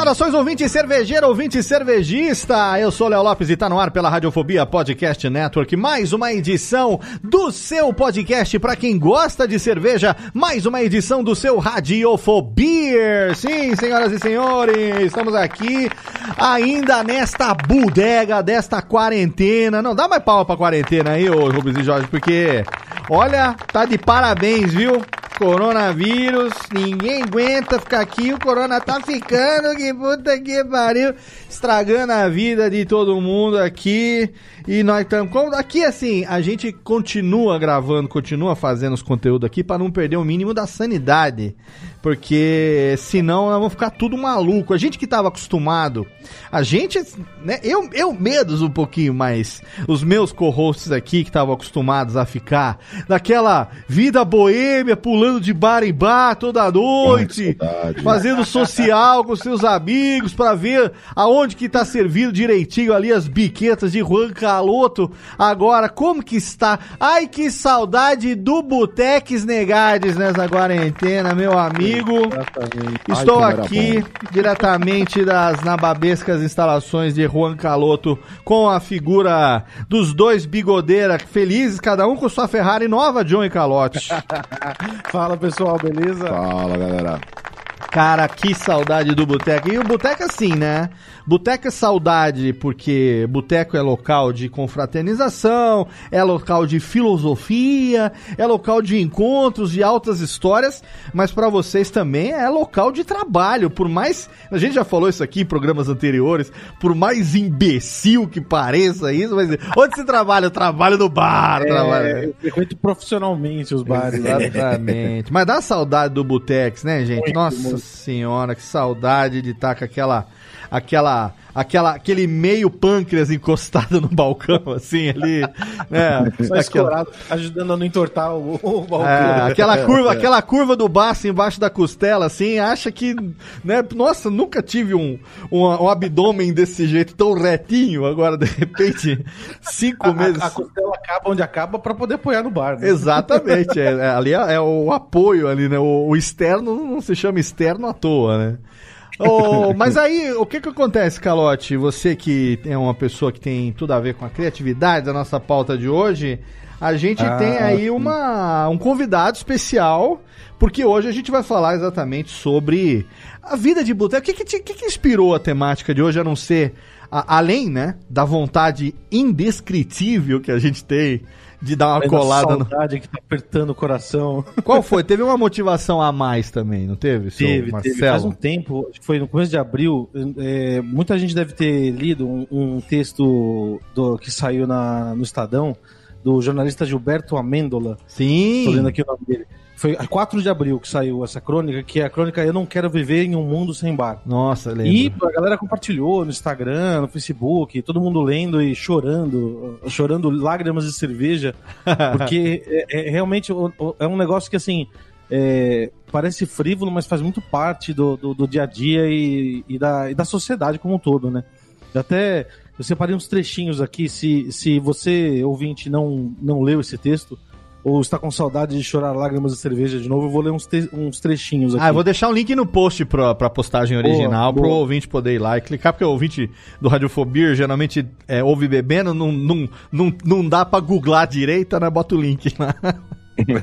Saudações, ouvinte cervejeiro, ouvinte cervejista. Eu sou Léo Lopes e tá no ar pela Radiofobia Podcast Network. Mais uma edição do seu podcast para quem gosta de cerveja. Mais uma edição do seu Radiofobia. Sim, senhoras e senhores, estamos aqui ainda nesta bodega desta quarentena. Não dá mais pau pra quarentena aí, ô Rubens e Jorge, porque olha, tá de parabéns, viu? Coronavírus, ninguém aguenta ficar aqui, o corona tá ficando, que puta que pariu, estragando a vida de todo mundo aqui. E nós estamos. Aqui, assim, a gente continua gravando, continua fazendo os conteúdos aqui para não perder o mínimo da sanidade. Porque senão nós vamos ficar tudo maluco. A gente que tava acostumado, a gente, né? Eu, eu medos um pouquinho, mas os meus co-hosts aqui que estavam acostumados a ficar naquela vida boêmia, pulando de bar em bar toda noite, fazendo social com seus amigos para ver aonde que tá servindo direitinho ali as biquetas de Juan Caloto. Agora, como que está? Ai, que saudade do Boteques Negades nessa quarentena, meu amigo. Exatamente. Estou Ai, aqui diretamente das nababescas instalações de Juan Caloto com a figura dos dois bigodeira felizes, cada um com sua Ferrari nova, John e Calote. Fala pessoal, beleza? Fala galera. Cara, que saudade do boteco. E o boteco assim, né? Boteco é saudade porque boteco é local de confraternização, é local de filosofia, é local de encontros, de altas histórias, mas pra vocês também é local de trabalho. Por mais, a gente já falou isso aqui em programas anteriores, por mais imbecil que pareça isso, mas onde você trabalha? Eu trabalho no bar, trabalho. É, eu frequento profissionalmente os bares. Exatamente. Mas dá saudade do Butex, né, gente? Muito, Nossa muito. senhora, que saudade de estar com aquela. Aquela, aquela, aquele meio pâncreas encostado no balcão, assim, ali, né? Só Aquela, ajudando a não entortar o, o balcão. é, aquela curva, aquela curva do baço embaixo da costela, assim, acha que, né? Nossa, nunca tive um, um, um abdômen desse jeito tão retinho. Agora, de repente, cinco A, meses. a, a costela acaba onde acaba pra poder apoiar no bar. Né? Exatamente, é, é, ali é, é o apoio ali, né? O, o externo não se chama externo à toa, né? Ô, mas aí, o que que acontece, Calote? Você que é uma pessoa que tem tudo a ver com a criatividade da nossa pauta de hoje, a gente Ah, tem aí uma, um convidado especial, porque hoje a gente vai falar exatamente sobre a vida de boteco. O que que, te- que que inspirou a temática de hoje, a não ser, a- além, né, da vontade indescritível que a gente tem de dar uma Mas a colada no... saudade que tá apertando o coração. Qual foi? Teve uma motivação a mais também, não teve? Teve, Marcelo? teve. Faz um tempo, acho que foi no começo de abril, é, muita gente deve ter lido um, um texto do, que saiu na, no Estadão, do jornalista Gilberto Amêndola. Sim. Tô lendo aqui o nome dele. Foi a 4 de abril que saiu essa crônica, que é a crônica Eu Não Quero Viver em um Mundo Sem Bar. Nossa, lembro. E a galera compartilhou no Instagram, no Facebook, todo mundo lendo e chorando, chorando lágrimas de cerveja, porque é, é realmente é um negócio que assim é, parece frívolo, mas faz muito parte do, do, do dia a dia e, e da, e da sociedade como um todo, né? Eu Até eu separei uns trechinhos aqui, se, se você, ouvinte, não, não leu esse texto, ou está com saudade de chorar lágrimas de cerveja de novo, eu vou ler uns, uns trechinhos aqui. Ah, eu vou deixar um link no post pra, pra postagem original, Boa, pro boa. ouvinte poder ir lá e clicar, porque o ouvinte do Radiofobia geralmente é, ouve bebendo, não, não, não, não dá pra googlar direito, né? Bota o link lá.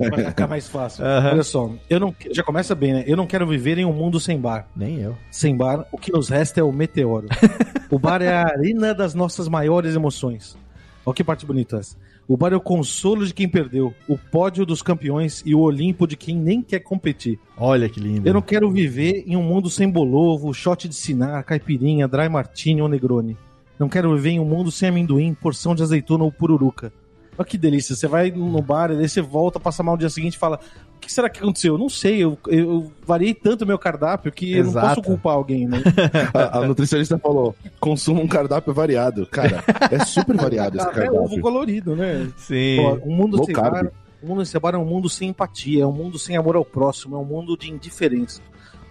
Vai ficar mais fácil. Aham. Olha só, eu não, já começa bem, né? Eu não quero viver em um mundo sem bar. Nem eu. Sem bar, o que nos resta é o meteoro. o bar é a arena das nossas maiores emoções. Olha que parte bonita essa. O bar é o consolo de quem perdeu, o pódio dos campeões e o Olimpo de quem nem quer competir. Olha que lindo. Eu não quero viver em um mundo sem bolovo, shot de sinar, caipirinha, dry martini ou negroni. Não quero viver em um mundo sem amendoim, porção de azeitona ou pururuca. Olha que delícia. Você vai no bar, e daí você volta, passa mal no dia seguinte e fala: O que será que aconteceu? Eu não sei. Eu, eu variei tanto meu cardápio que eu não posso culpar alguém, né? A, a nutricionista falou: consuma um cardápio variado. Cara, é super variado esse Até ovo cardápio. colorido, né? Sim. Pô, um mundo Low sem carb. bar, um mundo sem bar é um mundo sem empatia, é um mundo sem amor ao próximo, é um mundo de indiferença.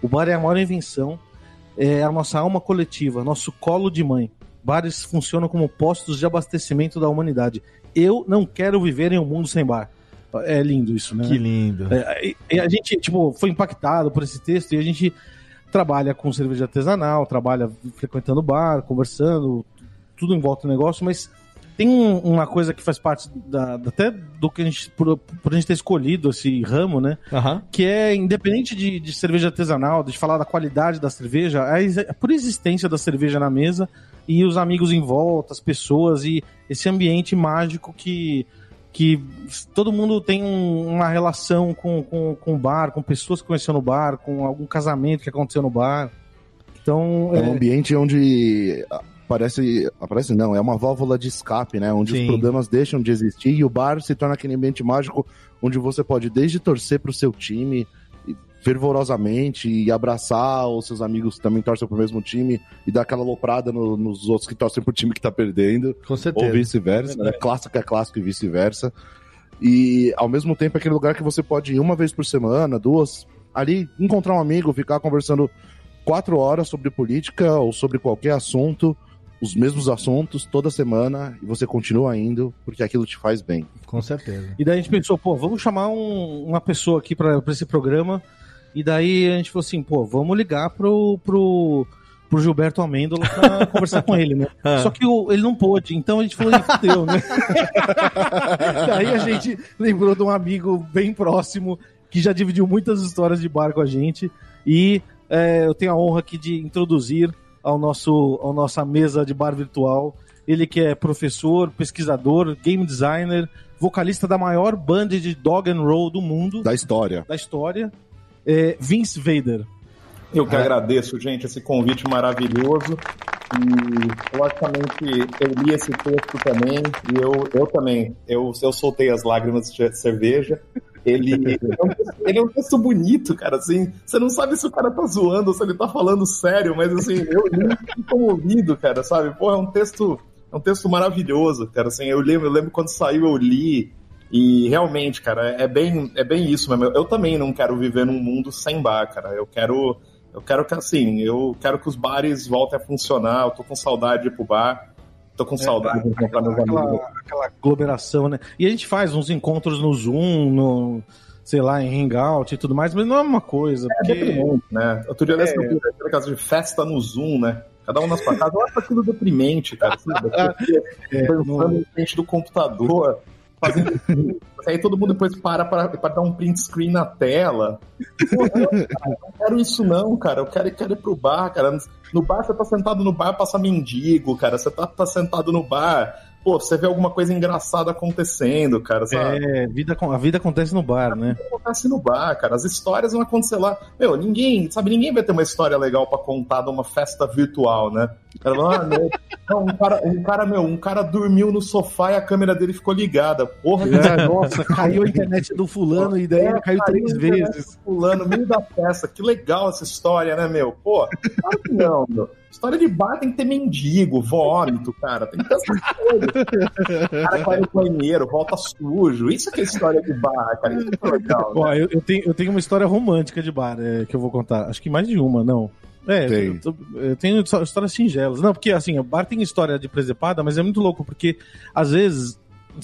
O bar é a maior invenção, é a nossa alma coletiva, nosso colo de mãe. Bares funcionam como postos de abastecimento da humanidade. Eu não quero viver em um mundo sem bar. É lindo isso, né? Que lindo. É, a gente, tipo, foi impactado por esse texto e a gente trabalha com cerveja artesanal, trabalha frequentando bar, conversando, tudo em volta do negócio, mas tem um- uma coisa que faz parte da, até do que a gente, por, por a gente ter escolhido esse ramo, né? Aham. Que é independente de, de cerveja artesanal, de falar da qualidade da cerveja, a, ex- a por existência da cerveja na mesa e os amigos em volta, as pessoas e esse ambiente mágico que que todo mundo tem um- uma relação com, com, com o bar, com pessoas que conheceu no bar, com algum casamento que aconteceu no bar. Então, É um é, ambiente onde aparece. Aparece não, é uma válvula de escape, né? Onde Sim. os problemas deixam de existir e o bar se torna aquele ambiente mágico onde você pode desde torcer pro seu time fervorosamente e abraçar os seus amigos que também torcem pro mesmo time e dar aquela loprada no- nos outros que torcem pro time que tá perdendo. Com ou certeza. vice-versa, né? Clássico é clássico e vice-versa. E ao mesmo tempo é aquele lugar que você pode ir uma vez por semana, duas, ali encontrar um amigo, ficar conversando quatro horas sobre política ou sobre qualquer assunto, os mesmos assuntos toda semana, e você continua indo porque aquilo te faz bem. Com certeza. E daí a gente pensou, pô, vamos chamar um- uma pessoa aqui pra esse programa. E daí a gente falou assim, pô, vamos ligar pro, pro, pro Gilberto Amêndola pra conversar com ele, né? Ah. Só que o- ele não pôde, então a gente falou, fudeu, né? daí a gente lembrou de um amigo bem próximo que já dividiu muitas histórias de bar com a gente. E é, eu tenho a honra aqui de introduzir ao nosso, ao nossa mesa de bar virtual. Ele que é professor, pesquisador, game designer, vocalista da maior banda de dog and roll do mundo, Da história. da história, é Vince Vader. Eu que agradeço, gente, esse convite maravilhoso. E, logicamente, eu li esse texto também, e eu, eu também, eu, eu soltei as lágrimas de cerveja. Ele, é um texto- ele é um texto bonito, cara, assim, você não sabe se o cara tá zoando ou se ele tá falando sério, mas assim, eu li comovido, cara, sabe? Pô, é um texto, é um texto maravilhoso, cara, assim, eu lembro, eu lembro quando saiu, eu li, e realmente, cara, é bem, é bem isso mesmo. Eu, eu também não quero viver num mundo sem bar, cara. Eu quero, eu quero que assim, eu quero que os bares voltem a funcionar. Eu tô com saudade de ir pro bar. Tô com saudade de encontrar meus amigos. Aquela, aquela aglomeração, né? E a gente faz uns encontros no Zoom, no, sei lá, em Hangout e tudo mais, mas não é uma coisa, É porque... deprimente, né? Outro dia É. eu aquele caso de festa no Zoom, né? Cada um na sua casa. Eu acho aquilo deprimente, cara. Assim, você É, em frente do computador. Fazendo... Aí todo mundo depois para pra, pra dar um print screen na tela. Pô, não, cara, não quero isso não, cara. Eu quero, quero ir pro bar, cara. No bar, você tá sentado no bar, passa mendigo, cara. Você tá, tá sentado no bar. Pô, você vê alguma coisa engraçada acontecendo, cara, sabe? É, vida, com- a vida acontece no bar, né? acontece no bar, cara. As histórias vão acontecer lá. Meu, ninguém, sabe, ninguém vai ter uma história legal pra contar de uma festa virtual, né? Ah, meu, não, um cara, um cara, meu, um cara dormiu no sofá e a câmera dele ficou ligada. Porra, É, nossa, caiu a internet do fulano e daí É, caiu três vezes. fulano, no meio da festa. Que legal essa história, né, meu? Pô, claro que não, meu. História de bar tem que ter mendigo, vômito, cara. Tem que ter essas coisas. O cara vai no banheiro, volta sujo. Isso que é história de bar, cara. Isso que é legal. né? Eu, eu tenho, eu tenho uma história romântica de bar é, que eu vou contar. Acho que mais de uma, não. É, Tem. Eu, eu tenho histórias singelas. Não, porque assim, o bar tem história de presepada, mas é muito louco, porque às vezes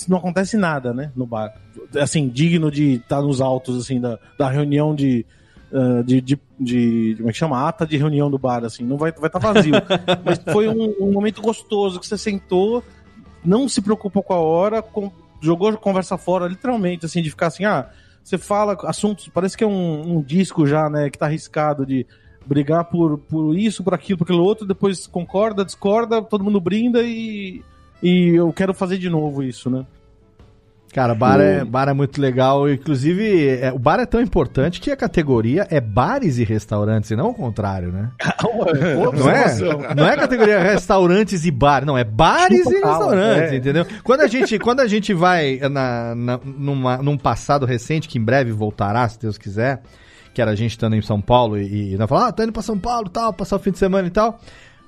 não acontece nada, né, no bar. Assim, digno de estar nos altos, assim, da, da reunião de, uh, de, de, de, Como é que chama? Ata de reunião do bar, assim. Não vai estar vai tá vazio. Mas foi um, um, momento gostoso que você sentou, não se preocupou com a hora, com, jogou conversa fora, literalmente, assim, de ficar assim, ah, você fala assuntos, parece que é um, um disco já, né, que tá arriscado de brigar por, por isso, por aquilo, por aquilo outro, depois concorda, discorda, todo mundo brinda e, e eu quero fazer de novo isso, né? Cara, bar é, bar é muito legal. Inclusive, é, o bar é tão importante que a categoria é bares e restaurantes, e não o contrário, né? não, é, não é categoria restaurantes e bar, não, é bares Chupa e restaurantes, é. entendeu? Quando a gente, quando a gente vai na, na, numa, num passado recente, que em breve voltará, se Deus quiser, que era a gente estando em São Paulo e, e nós falamos, ah, tá indo pra São Paulo tal, passar o fim de semana e tal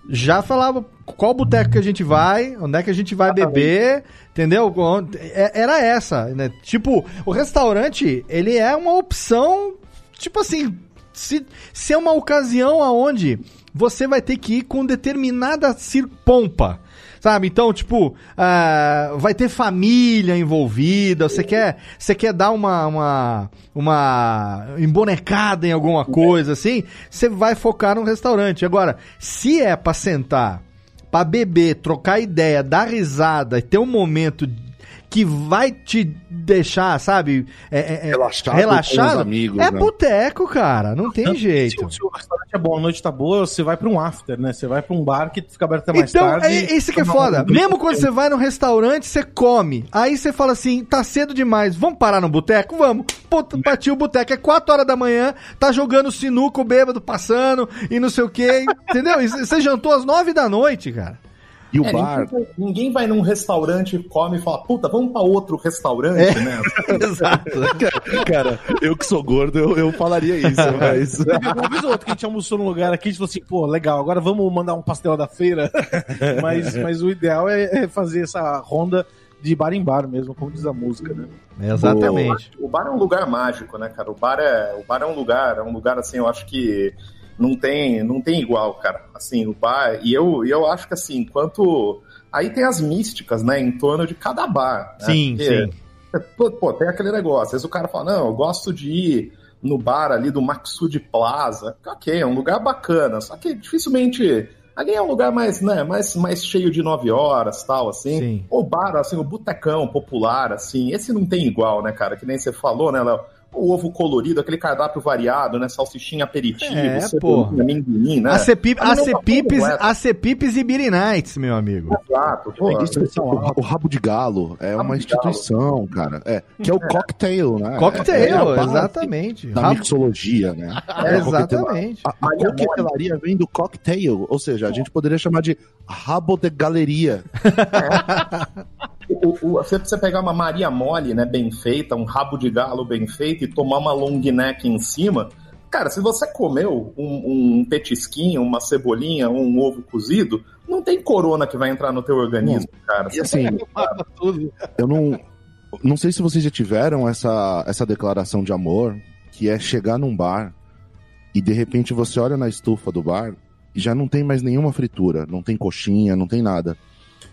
já falava qual boteco que a gente vai, onde é que a gente vai beber, entendeu? É, era essa, né? Tipo, o restaurante, ele é uma opção, tipo assim, se, se é uma ocasião aonde você vai ter que ir com determinada pompa. Sabe? Então, tipo, uh, vai ter família envolvida, você quer, você quer dar uma, uma, uma embonecada em alguma coisa assim, você vai focar no restaurante. Agora, se é pra sentar, pra beber, trocar ideia, dar risada e ter um momento que vai te deixar, sabe? É, é, é relaxado. relaxado amigos, é né? boteco, cara. Não tem Tanto jeito. Se, se, o restaurante é bom, a noite tá boa, você vai pra um after, né? Você vai pra um bar que fica aberto até mais então, tarde. Então, é isso que é foda. Um... Mesmo quando você vai no restaurante, você come. Aí você fala assim, tá cedo demais, vamos parar no boteco? Vamos. Puta, partiu o boteco. É 4 horas da manhã, tá jogando sinuco bêbado, passando e não sei o quê. Entendeu? Você jantou às 9 da noite, cara. E o é, bar. Ninguém, ninguém, vai num restaurante, come e fala, puta, vamos pra outro restaurante, é. né? Exato. cara, eu que sou gordo, eu, eu falaria isso, mas. Uma vez ou outra que a gente almoçou num lugar aqui, a gente falou assim, pô, legal, agora vamos mandar um pastel da feira. mas, mas o ideal é, é fazer essa ronda de bar em bar mesmo, como diz a música, né? Exatamente. O, o bar é um lugar mágico, né, cara? O bar é, o bar é um lugar, é um lugar assim, eu acho que não tem, não tem igual, cara. Assim, o bar. E eu, eu acho que assim, enquanto. Aí tem as místicas, né, em torno de cada bar. Né? Sim, Porque, sim. Pô, pô, tem aquele negócio. Às vezes o cara fala, não, eu gosto de ir no bar ali do Maxud Plaza. Ok, é um lugar bacana. Só que dificilmente. Ali é um lugar mais, né, mais, mais cheio de nove horas, tal, assim. Sim. O bar, assim, o botecão popular, assim, esse não tem igual, né, cara? Que nem você falou, né, Léo? O ovo colorido, aquele cardápio variado, né? Salsichinha aperitivo, é, amendoim, né? Acepipes, acepipes e Beer Nights, meu amigo. Exato. Pô, é o, o, rabo de galo é rabo uma instituição, cara. É, que é o é. cocktail, né? Cocktail, é, é exatamente. Da rabo... mixologia, né? É, exatamente. A, a coquetelaria vem do cocktail, ou seja, a gente poderia chamar de rabo de galeria. o, o, você precisa pegar uma Maria Mole, né, bem feita, um rabo de galo bem feito e tomar uma long neck em cima. Cara, se você comeu um, um petisquinho, uma cebolinha, um ovo cozido, não tem corona que vai entrar no teu organismo, não. cara. e assim, eu não, não sei se vocês já tiveram essa, essa declaração de amor, que é chegar num bar e de repente você olha na estufa do bar e já não tem mais nenhuma fritura, não tem coxinha, não tem nada.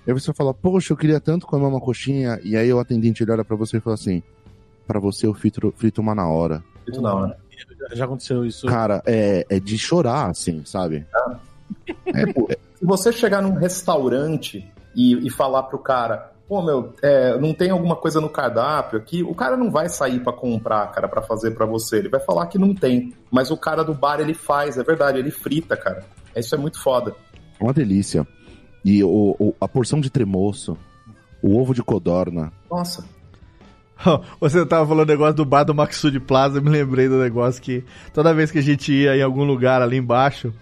Aí você fala, poxa, eu queria tanto comer uma coxinha. E aí o atendente olha para você e fala assim: para você eu frito, frito uma na hora. Frito na hora. Já aconteceu isso. Cara, é, é de chorar, assim, sabe? É. Tipo, se você chegar num restaurante e, e falar pro cara, pô, meu, é, não tem alguma coisa no cardápio aqui, o cara não vai sair para comprar, cara, para fazer para você. Ele vai falar que não tem. Mas o cara do bar, ele faz, é verdade, ele frita, cara. Isso é muito foda. Uma delícia. E o, o, a porção de tremoço, o ovo de codorna. Nossa. Você tava falando negócio do bar do Maxud Plaza, eu me lembrei do negócio que toda vez que a gente ia em algum lugar ali embaixo,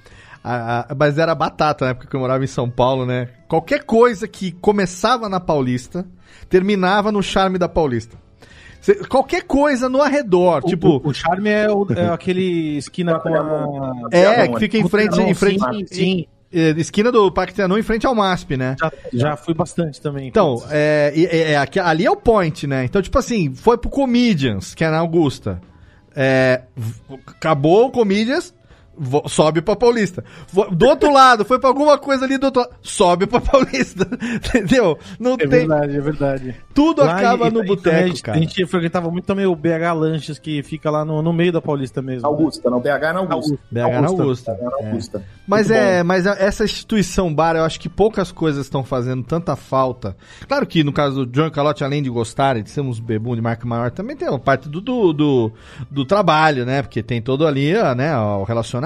a, a, mas era batata na época que eu morava em São Paulo, né? Qualquer coisa que começava na Paulista, terminava no charme da Paulista. Cê, qualquer coisa no arredor, o, tipo... O, o charme é, o, é aquele esquina com a... É, que fica em frente... Em frente sim, sim. É, esquina do Parque Trianon em frente ao MASP, né? Já, já fui bastante também. Então, é, é, é, ali é o point, né? Então, tipo assim, foi pro Comedians, que é na Augusta. É, acabou o Comedians, sobe pra Paulista. Do outro lado, foi pra alguma coisa ali do outro lado, sobe pra Paulista. Entendeu? Não É tem. verdade, é verdade. Tudo Lá acaba e- no boteco, gente- cara. A gente frequentava muito também o BH Lanches, que fica lá no, no meio da Paulista mesmo. Augusta, não, BH na Augusta. BH na Augusta. Na É. Augusta. Mas Muito é, mas a- essa instituição bar, eu acho que poucas coisas estão fazendo tanta falta. Claro que no caso do John Calotte, além de gostarem de sermos bebum de marca maior, também tem a parte do, do, do, do trabalho, né? Porque tem todo ali, né, o relacionamento,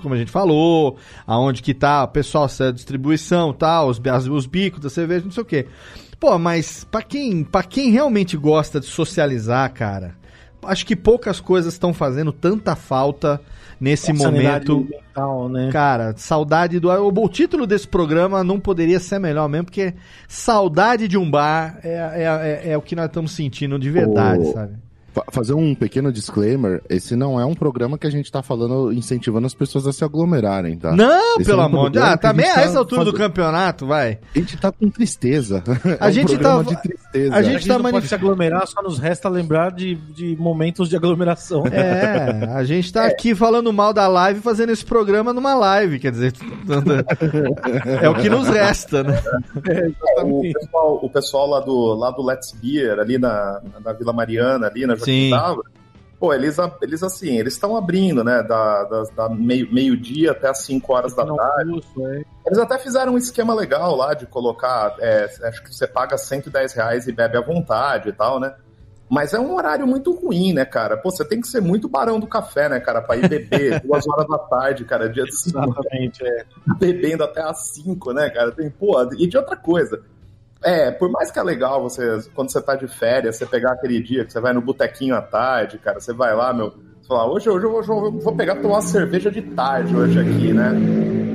como a gente falou, aonde que tá o pessoal, a distribuição, tal, os, as- os bicos da cerveja, não sei o quê. Pô, mas pra quem, pra quem realmente gosta de socializar, cara, acho que poucas coisas estão fazendo tanta falta nesse Sanidade momento. mental, né? Cara, saudade do. O, o título desse programa não poderia ser melhor mesmo, porque saudade de um bar é, é, é, é o que nós estamos sentindo de verdade, Ô, sabe? Fa- Fazer um pequeno disclaimer, esse não é um programa que a gente tá falando, incentivando as pessoas a se aglomerarem, tá? Não, Esse pelo é um amor de programa Ah, a também gente a tá essa altura do campeonato, vai. A gente tá com tristeza. A é um gente programa tá- de tristeza. a A gente gente tá não manif- pode se aglomerar, só nos resta lembrar de, de momentos de aglomeração. É, a gente tá aqui falando mal da live, fazendo esse programa numa live, quer dizer, é o que nos resta, né? O pessoal, o pessoal lá do, lá do Let's Beer, ali na, na Vila Mariana, ali na Sim. Távora, pô, eles, eles assim, eles estão abrindo, né, da, da, da meio- meio-dia até as 5 horas da Não, tarde. isso, é. Eles até fizeram um esquema legal lá de colocar, é, acho que você paga 110 reais e bebe à vontade e tal, né? Mas é um horário muito ruim, né, cara? Pô, você tem que ser muito barão do café, né, cara, pra ir beber duas horas da tarde, cara, dia de Exatamente, é. bebendo até às 5, né, cara? Tem, pô, e de outra coisa. É, por mais que é legal você, quando você tá de férias, você pegar aquele dia que você vai no botequinho à tarde, cara, você vai lá, meu, você fala, hoje, hoje eu vou, vou pegar tomar uma cerveja de tarde hoje aqui, né?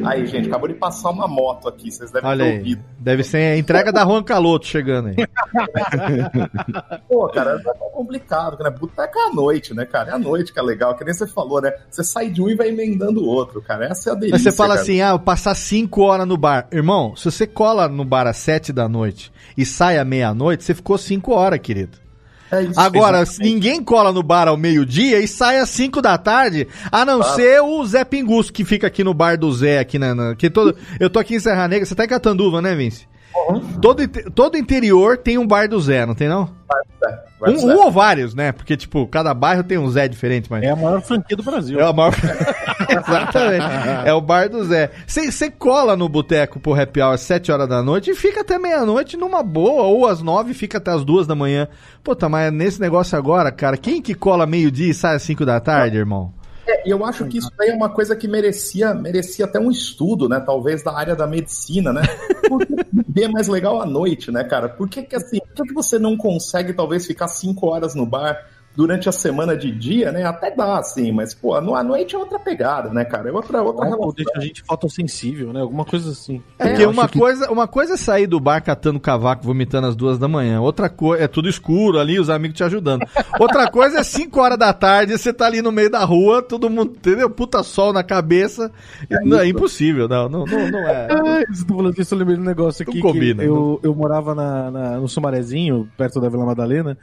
Aí, gente, acabou de passar uma moto aqui, vocês devem Olha ter aí, ouvido. deve ser a entrega da Juan Caloto chegando aí. Pô, cara, é complicado, né? Boteca é à noite, né, cara? É à noite que é legal, que nem você falou, né? Você sai de um e vai emendando o outro, cara. Essa é a delícia. Aí você fala cara. assim, ah, eu passar 5 horas no bar. Irmão, se você cola no bar às 7 da noite e sai à meia-noite, você ficou 5 horas, querido. É Agora, se exatamente. ninguém cola no bar ao meio-dia e sai às 5 da tarde, a não ser o Zé Pinguço, que fica aqui no bar do Zé, aqui na. na- que todo, eu tô aqui em Serra Negra, você tá em Catanduva, né, Vince? Todo, inte- todo interior tem um bar do Zé, não tem não? Vai, Um, Zé. um ou vários, né? Porque, tipo, cada bairro tem um Zé diferente, mas. É a maior franquia do Brasil. É a maior. Exatamente. É o bar do Zé. Você cola no boteco pro happy hour às 7 horas da noite e fica até meia-noite numa boa, ou às 9 e fica até as 2 da manhã. Puta, mas nesse negócio agora, cara, quem que cola meio-dia e sai às 5 da tarde, irmão? É, eu acho que isso aí é uma coisa que merecia, merecia até um estudo, né? Talvez da área da medicina, né? Por que beber é mais legal à noite, né, cara? Por que, que assim, por que você não consegue, talvez, ficar cinco horas no bar durante a semana de dia, né? Até dá, assim, mas, pô, no- à noite é outra pegada, né, cara? É outra, outra Ou relação. deixa a gente fotossensível, né? Alguma coisa assim. É, É, porque uma, que- coisa, uma coisa é sair do bar catando cavaco, vomitando às duas da manhã. Outra coisa é tudo escuro ali, os amigos te ajudando. Outra coisa é 5 horas da tarde, você tá ali no meio da rua, todo mundo, entendeu? Puta sol na cabeça. não, é impossível, não, não, não, não é. Ah, tá falando disso, eu lembrei de um negócio aqui. Não combina, que eu, eu morava na, na- no Sumarezinho, perto da Vila Madalena,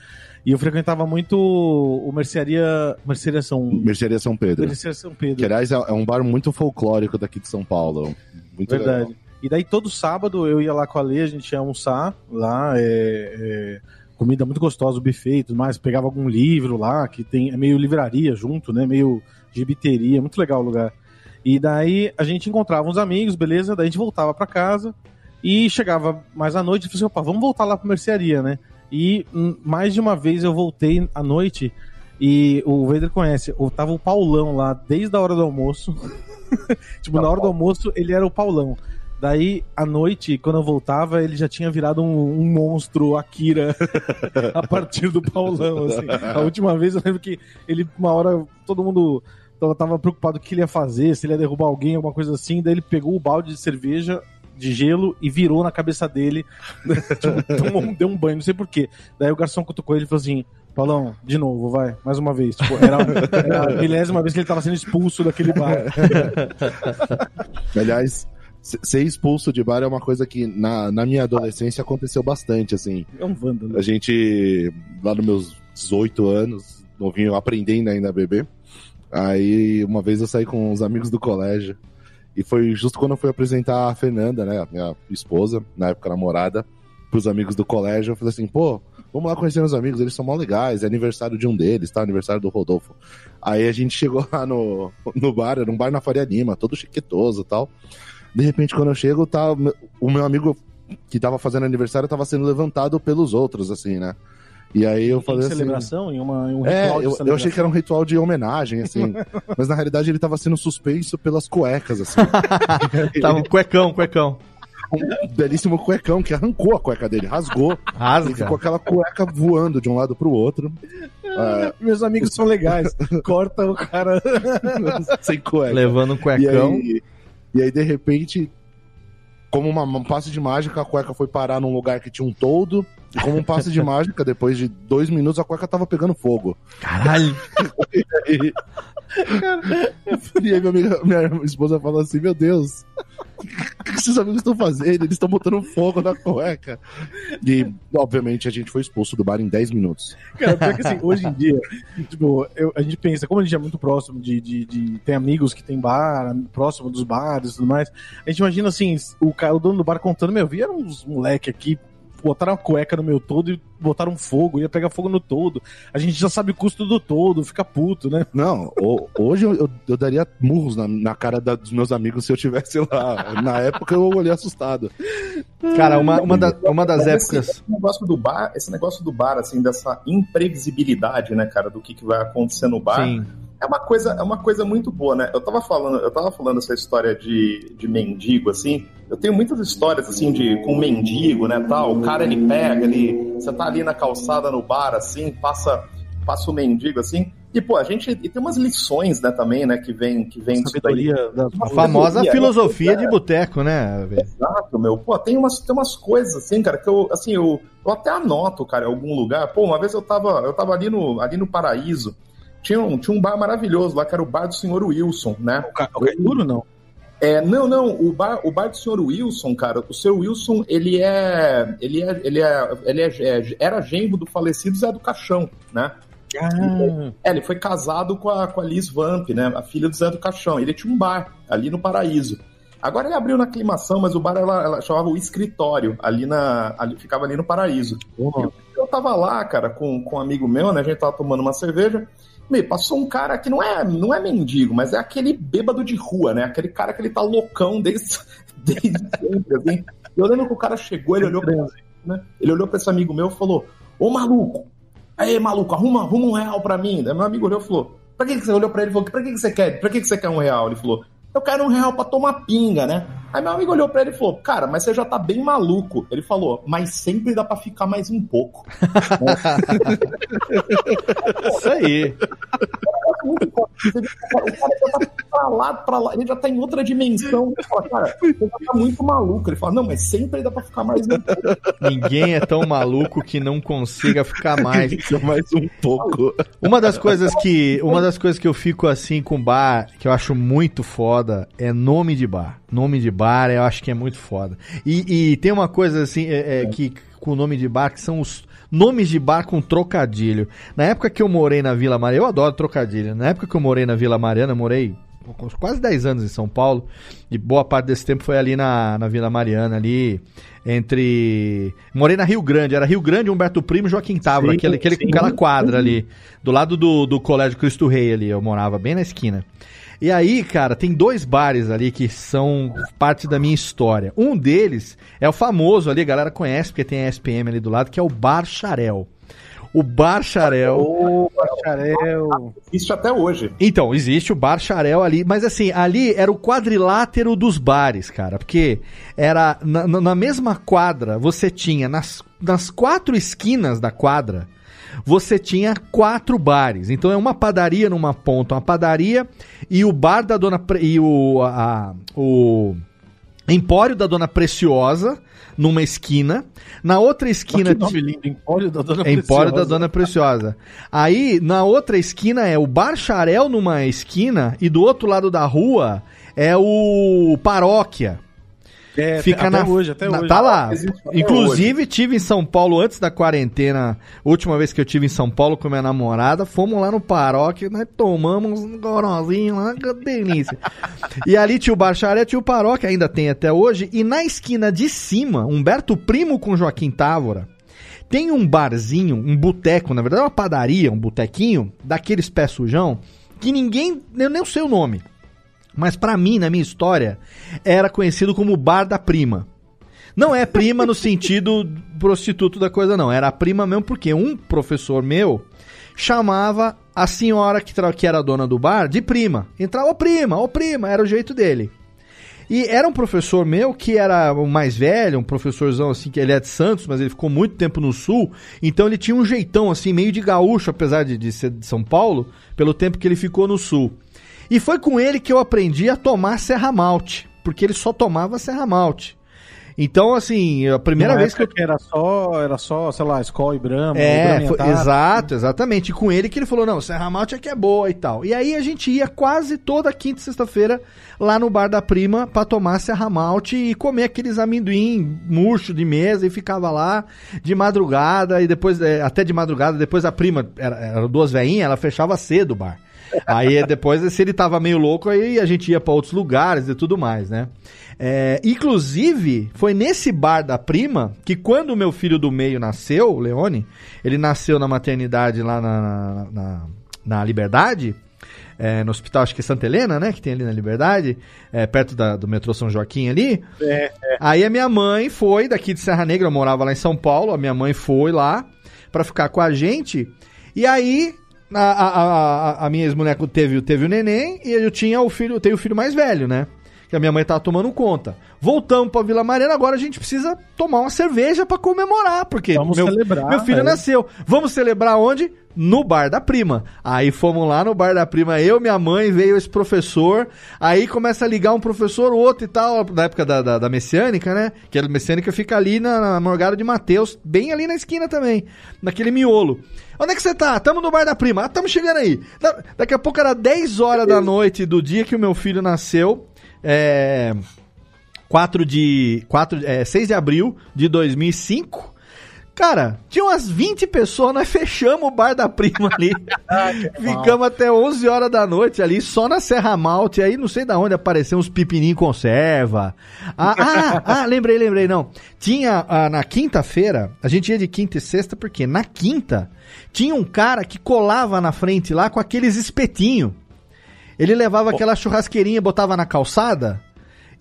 e eu frequentava muito o Mercearia, Mercearia São, Mercearia São Pedro. Mercearia São Pedro. Que, aliás, é é um bar muito folclórico daqui de São Paulo. Muito Verdade. legal. E daí todo sábado eu ia lá com a Lê, a gente ia almoçar lá, é, é, comida muito gostosa, o buffet e tudo mais, pegava algum livro lá, que tem, é meio livraria junto, né, meio gibiteria, muito legal o lugar. E daí a gente encontrava uns amigos, beleza, daí a gente voltava pra casa e chegava mais à noite e falei assim, opa, vamos voltar lá pra mercearia, né? E hum, mais de uma vez eu voltei à noite e o Vader conhece, eu tava o Paulão lá desde a hora do almoço. tipo, na hora do almoço ele era o Paulão. Daí, à noite, quando eu voltava, ele já tinha virado um, um monstro Akira a partir do Paulão. Assim. A última vez eu lembro que ele, uma hora, todo mundo tava preocupado o que ele ia fazer, se ele ia derrubar alguém, alguma coisa assim. Daí ele pegou o balde de cerveja de gelo e virou na cabeça dele. Tomou- deu um banho, não sei porquê. Daí o garçom cutucou ele e falou assim: Paulão, de novo, vai, mais uma vez. Tipo, era, era a milésima vez que ele tava sendo expulso daquele bar. Aliás, se- ser expulso de bar é uma coisa que na, na minha adolescência aconteceu bastante, assim. É um vândalo. A gente, lá nos meus 18 anos, novinho, aprendendo ainda a beber, Aí uma vez eu saí com os amigos do colégio. E foi justo quando eu fui apresentar a Fernanda, né? A minha esposa, na época namorada, pros amigos do colégio. Eu falei assim, pô, vamos lá conhecer meus amigos, eles são mó legais, é aniversário de um deles, tá? Aniversário do Rodolfo. Aí a gente chegou lá no, no bar, era um bar na Faria Lima, todo chiquetoso e tal. De repente, quando eu chego, tá o meu amigo que tava fazendo aniversário tava sendo levantado pelos outros, assim, né? E aí eu falei em assim. celebração, em, uma, em um É, ritual de eu, eu achei que era um ritual de homenagem, assim. mas na realidade ele tava sendo suspenso pelas cuecas, assim. Tava um cuecão, cuecão. um belíssimo cuecão que arrancou a cueca dele, rasgou. Ele Rasga. ficou aquela cueca voando de um lado pro outro. É, Meus amigos são legais. Corta o cara. sem cueca. Levando um E cuecão. aí, e aí, de repente, como uma, um passe de mágica, a cueca foi parar num lugar que tinha um toldo. E como um passe de mágica, depois de dois minutos, a cueca tava pegando fogo. Caralho. E aí, e aí minha, amiga, minha esposa falou assim: Meu Deus, o que esses amigos estão fazendo? Eles estão botando fogo na cueca. E, obviamente, a gente foi expulso do bar em 10 minutos. Cara, porque assim, hoje em dia, tipo, eu- a gente pensa, como a gente é muito próximo de, de, de- Tem amigos que tem bar, próximo dos bares e tudo mais. A gente imagina assim, o, cara, o dono do bar contando, meu, vieram uns moleque aqui. Botaram uma cueca no meu todo e botaram fogo, ia pegar fogo no todo. A gente já sabe o custo do todo, fica puto, né? Não, ho- hoje eu, eu- daria murros na, na cara da- dos meus amigos se eu tivesse lá. Na época eu olhei assustado. Cara, uma, uma, da- uma das Mas épocas. Esse, esse negócio do bar, esse negócio do bar, assim, dessa imprevisibilidade, né, cara, do que, que vai acontecer no bar, Sim. É uma coisa, é uma coisa muito boa, né? Eu tava falando, eu tava falando essa história de, de mendigo, assim. Eu tenho muitas histórias, assim, de com mendigo, né, tal. O cara, ele pega, ele... Você tá ali na calçada, no bar, assim, passa, passa o mendigo, assim. E, pô, a gente... E tem umas lições, né, também, né, que vem, que vem disso daí. Da A famosa Filosofia, filosofia de boteco, né? Exato, meu. Pô, tem umas, tem umas coisas assim, cara, que eu, assim, eu, eu até anoto, cara, em algum lugar. Pô, uma vez eu tava, eu tava ali no, ali no Paraíso. Tinha um, tinha um bar maravilhoso lá, que era o bar do senhor Wilson, né? O, ca... o Caeturo, não? É, não, não, o bar, o bar do senhor Wilson, cara, o senhor Wilson, ele é. Ele é. Ele é. Ele é, é- era genro do falecido Zé do Caixão, né? Ah, É, ele foi casado com a, com a Liz Vamp, né? A filha do Zé do Caixão. Ele tinha um bar ali no Paraíso. Agora ele abriu na aclimação, mas o bar ela, ela chamava o escritório, ali na. Ali, ficava ali no Paraíso. Eu tava lá, cara, com, com um amigo meu, né? A gente tava tomando uma cerveja. Meu, passou um cara que não é, não é mendigo, mas é aquele bêbado de rua, né? Aquele cara que ele tá loucão desde, desde sempre, assim. Eu lembro que o cara chegou, ele olhou pra, né? Ele olhou pra esse amigo meu e falou: Ô maluco, aí maluco, arruma, arruma um real pra mim. Daí meu amigo olhou e falou: Pra que, que você olhou pra ele e falou: Pra que, que você quer? Pra que, que você quer um real? Ele falou: Eu quero um real pra tomar pinga, né? Aí meu amigo olhou pra ele e falou: Cara, mas você já tá bem maluco. Ele falou: Mas sempre dá pra ficar mais um pouco. Isso aí. O cara o já tá pra lá, pra lá, ele já tá em outra dimensão. Ele fala, cara, você já tá muito maluco. Ele fala, não, mas sempre dá pra ficar mais um pouco. Ninguém é tão maluco que não consiga ficar mais. Mais um pouco. Uma das coisas que, uma das coisas que eu fico assim com bar, que eu acho muito foda, é nome de bar. Nome de bar, eu acho que é muito foda. E, e tem uma coisa assim, é, é, que com o nome de bar, que são os nomes de bar com trocadilho. Na época que eu morei na Vila Mariana, eu adoro trocadilho. Na época que eu morei na Vila Mariana, eu morei quase 10 anos em São Paulo, e boa parte desse tempo foi ali na, na Vila Mariana, ali entre. Morei na Rio Grande, era Rio Grande, Humberto Primo e Joaquim Távora, aquele, aquele, aquela quadra ali, do lado do, do Colégio Cristo Rei ali, eu morava bem na esquina. E aí, cara, tem dois bares ali que são parte da minha história. Um deles é o famoso ali, a galera conhece, porque tem a SPM ali do lado, que é o Bar Xarel. O Bar Xarel. Ô, bacharel. Isso até hoje. Então, existe o Bar Xarel ali, mas assim, ali era o quadrilátero dos bares, cara, porque era na, na- na mesma quadra, você tinha nas, nas quatro esquinas da quadra, você tinha quatro bares. Então é uma padaria numa ponta, uma padaria e o bar da dona Pre- e o a- o Empório da Dona Preciosa numa esquina, na outra esquina Que nome lindo, Empório da Dona Empório da Preciosa. Dona Preciosa. Aí, na outra esquina é o Bar Xarel numa esquina e do outro lado da rua é o Paróquia. É, Fica até na, hoje, até na- hoje. Tá lá. Inclusive, tive em São Paulo antes da quarentena. Última vez que eu tive em São Paulo com minha namorada, fomos lá no paróquio, nós tomamos um gorozinho lá, que delícia. e ali tinha o Bacharé, tinha o paróquio, ainda tem até hoje. E na esquina de cima, Humberto Primo com Joaquim Távora. Tem um barzinho, um boteco, na verdade é uma padaria, um botequinho, daqueles pé sujão, que ninguém, eu nem sei o nome. Mas pra mim, na minha história, era conhecido como Bar da Prima. Não é prima no sentido prostituto da coisa, não. Era a prima mesmo porque um professor meu chamava a senhora que, que era dona do bar de prima. Entrava, ô prima, ô prima, era o jeito dele. E era um professor meu que era o mais velho, um professorzão assim, que ele é de Santos, mas ele ficou muito tempo no Sul, então ele tinha um jeitão assim, meio de gaúcho, apesar de, de ser de São Paulo, pelo tempo que ele ficou no Sul. E foi com ele que eu aprendi a tomar Serra Malte, porque ele só tomava Serra Malte. Então, assim, a primeira Numa vez que eu era só, era só, sei lá, Skol e Brahma. é, foi- exato, exatamente. E com ele que ele falou: não, Serra Malte é que é boa e tal. E aí a gente ia quase toda quinta e sexta-feira lá no bar da prima pra tomar Serra Malte e comer aqueles amendoim murcho de mesa e ficava lá de madrugada e depois, é, até de madrugada, depois a prima, era, eram duas veinhas, ela fechava cedo o bar. Aí depois, se ele tava meio louco, aí a gente ia pra outros lugares e tudo mais, né? É, inclusive, foi nesse bar da prima que quando o meu filho do meio nasceu, o Leone, ele nasceu na maternidade lá na, na, na- Liberdade, é, no hospital, acho que é Santa Helena, né? Que tem ali na Liberdade, é, perto da- do metrô São Joaquim ali. Aí a minha mãe foi daqui de Serra Negra, eu morava lá em São Paulo, a minha mãe foi lá pra ficar com a gente. E aí a, a, a, a minha ex-mulher teve, teve o neném e eu tinha o filho, eu tenho o filho mais velho, né? Que a minha mãe tava tomando conta. Voltamos pra Vila Mariana, agora a gente precisa tomar uma cerveja pra comemorar, porque Vamos meu, celebrar, meu filho é. nasceu. Vamos celebrar onde? No bar da prima. Aí fomos lá no bar da prima, eu, minha mãe, veio esse professor. Aí começa a ligar um professor, o outro e tal, na época da, da, da Messiânica, né? Que a Messiânica fica ali na, na Morgado de Mateus, bem ali na esquina também, naquele miolo. Onde é que você tá? Tamo no bar da prima. Ah, tamo chegando aí. Da- daqui a pouco era 10 horas da noite do dia que o meu filho nasceu. É. 4 de. 4, é, 6 de abril de 2005. Cara, tinha umas 20 pessoas, nós fechamos o bar da prima ali. Ficamos até 11 horas da noite ali, só na Serra Malte. Aí não sei da onde apareceu uns pepininhos conserva. Ah, ah, ah, lembrei, lembrei, não. Tinha ah, na quinta-feira, a gente ia de quinta e sexta, porque na quinta tinha um cara que colava na frente lá com aqueles espetinhos. Ele levava aquela churrasqueirinha, botava na calçada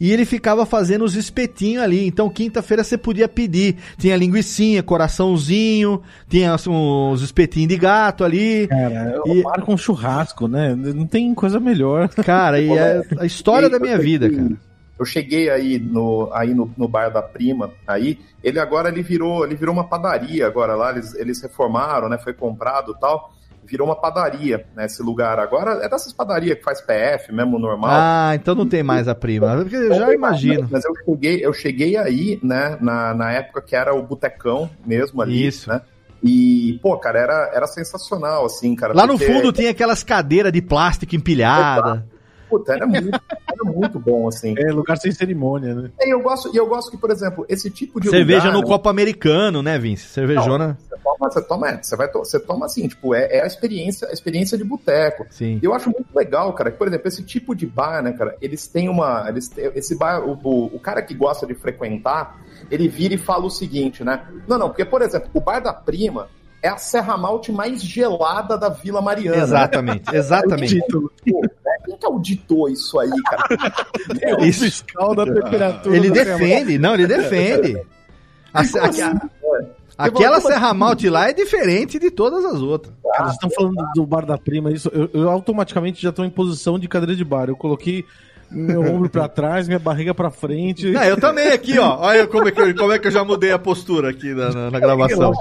e ele ficava fazendo os espetinhos ali. Então, quinta-feira você podia pedir. Tinha linguiçinha, coraçãozinho, tinha uns espetinhos de gato ali. Cara, E- e... marca um churrasco, né? Não tem coisa melhor. Cara, e é a história da minha vida, cara. Eu cheguei aí no, aí no, no bar da prima, aí ele agora ele virou, ele virou uma padaria agora lá, eles, eles reformaram, né? Foi comprado e tal. Virou uma padaria, né? Esse lugar agora é dessas padarias que faz PF mesmo, normal. Ah, então não tem mais a prima. Porque eu já imagino. Mas eu cheguei, eu cheguei aí, né, na, na época que era o botecão mesmo ali, Isso. né? E, pô, cara, era, era sensacional, assim, cara. Lá no fundo tinha aquelas cadeiras de plástico empilhada. Puta, era muito, era muito bom, assim. É lugar sem cerimônia, né? E eu gosto, e eu gosto que, por exemplo, esse tipo de Cerveja lugar, no né, copo americano, né, Vince? Cervejona. Você toma, você toma, você vai, to- você toma assim, tipo, é, é a experiência, a experiência de boteco. Sim. E eu acho muito legal, cara, que, por exemplo, esse tipo de bar, né, cara, eles têm uma. Eles têm, esse bar, o, o, o cara que gosta de frequentar, ele vira e fala o seguinte, né? Não, não, porque, por exemplo, o bar da prima é a Serra Malte mais gelada da Vila Mariana. Exatamente, exatamente. Título. Pô, né? Quem que auditou isso aí, cara? É Isso. o fiscal da temperatura. Ele defende, não, ele defende. A- a- assim, a- cara? aquela assim? Serra Malte lá é diferente de todas as outras. Cara, vocês estão falando do bar da prima, isso, eu, eu automaticamente já estou em posição de cadeira de bar. Eu coloquei meu ombro pra trás, minha barriga pra frente. Não, eu também aqui, ó. Olha como é que eu, como é que eu já mudei a postura aqui na, na- na gravação.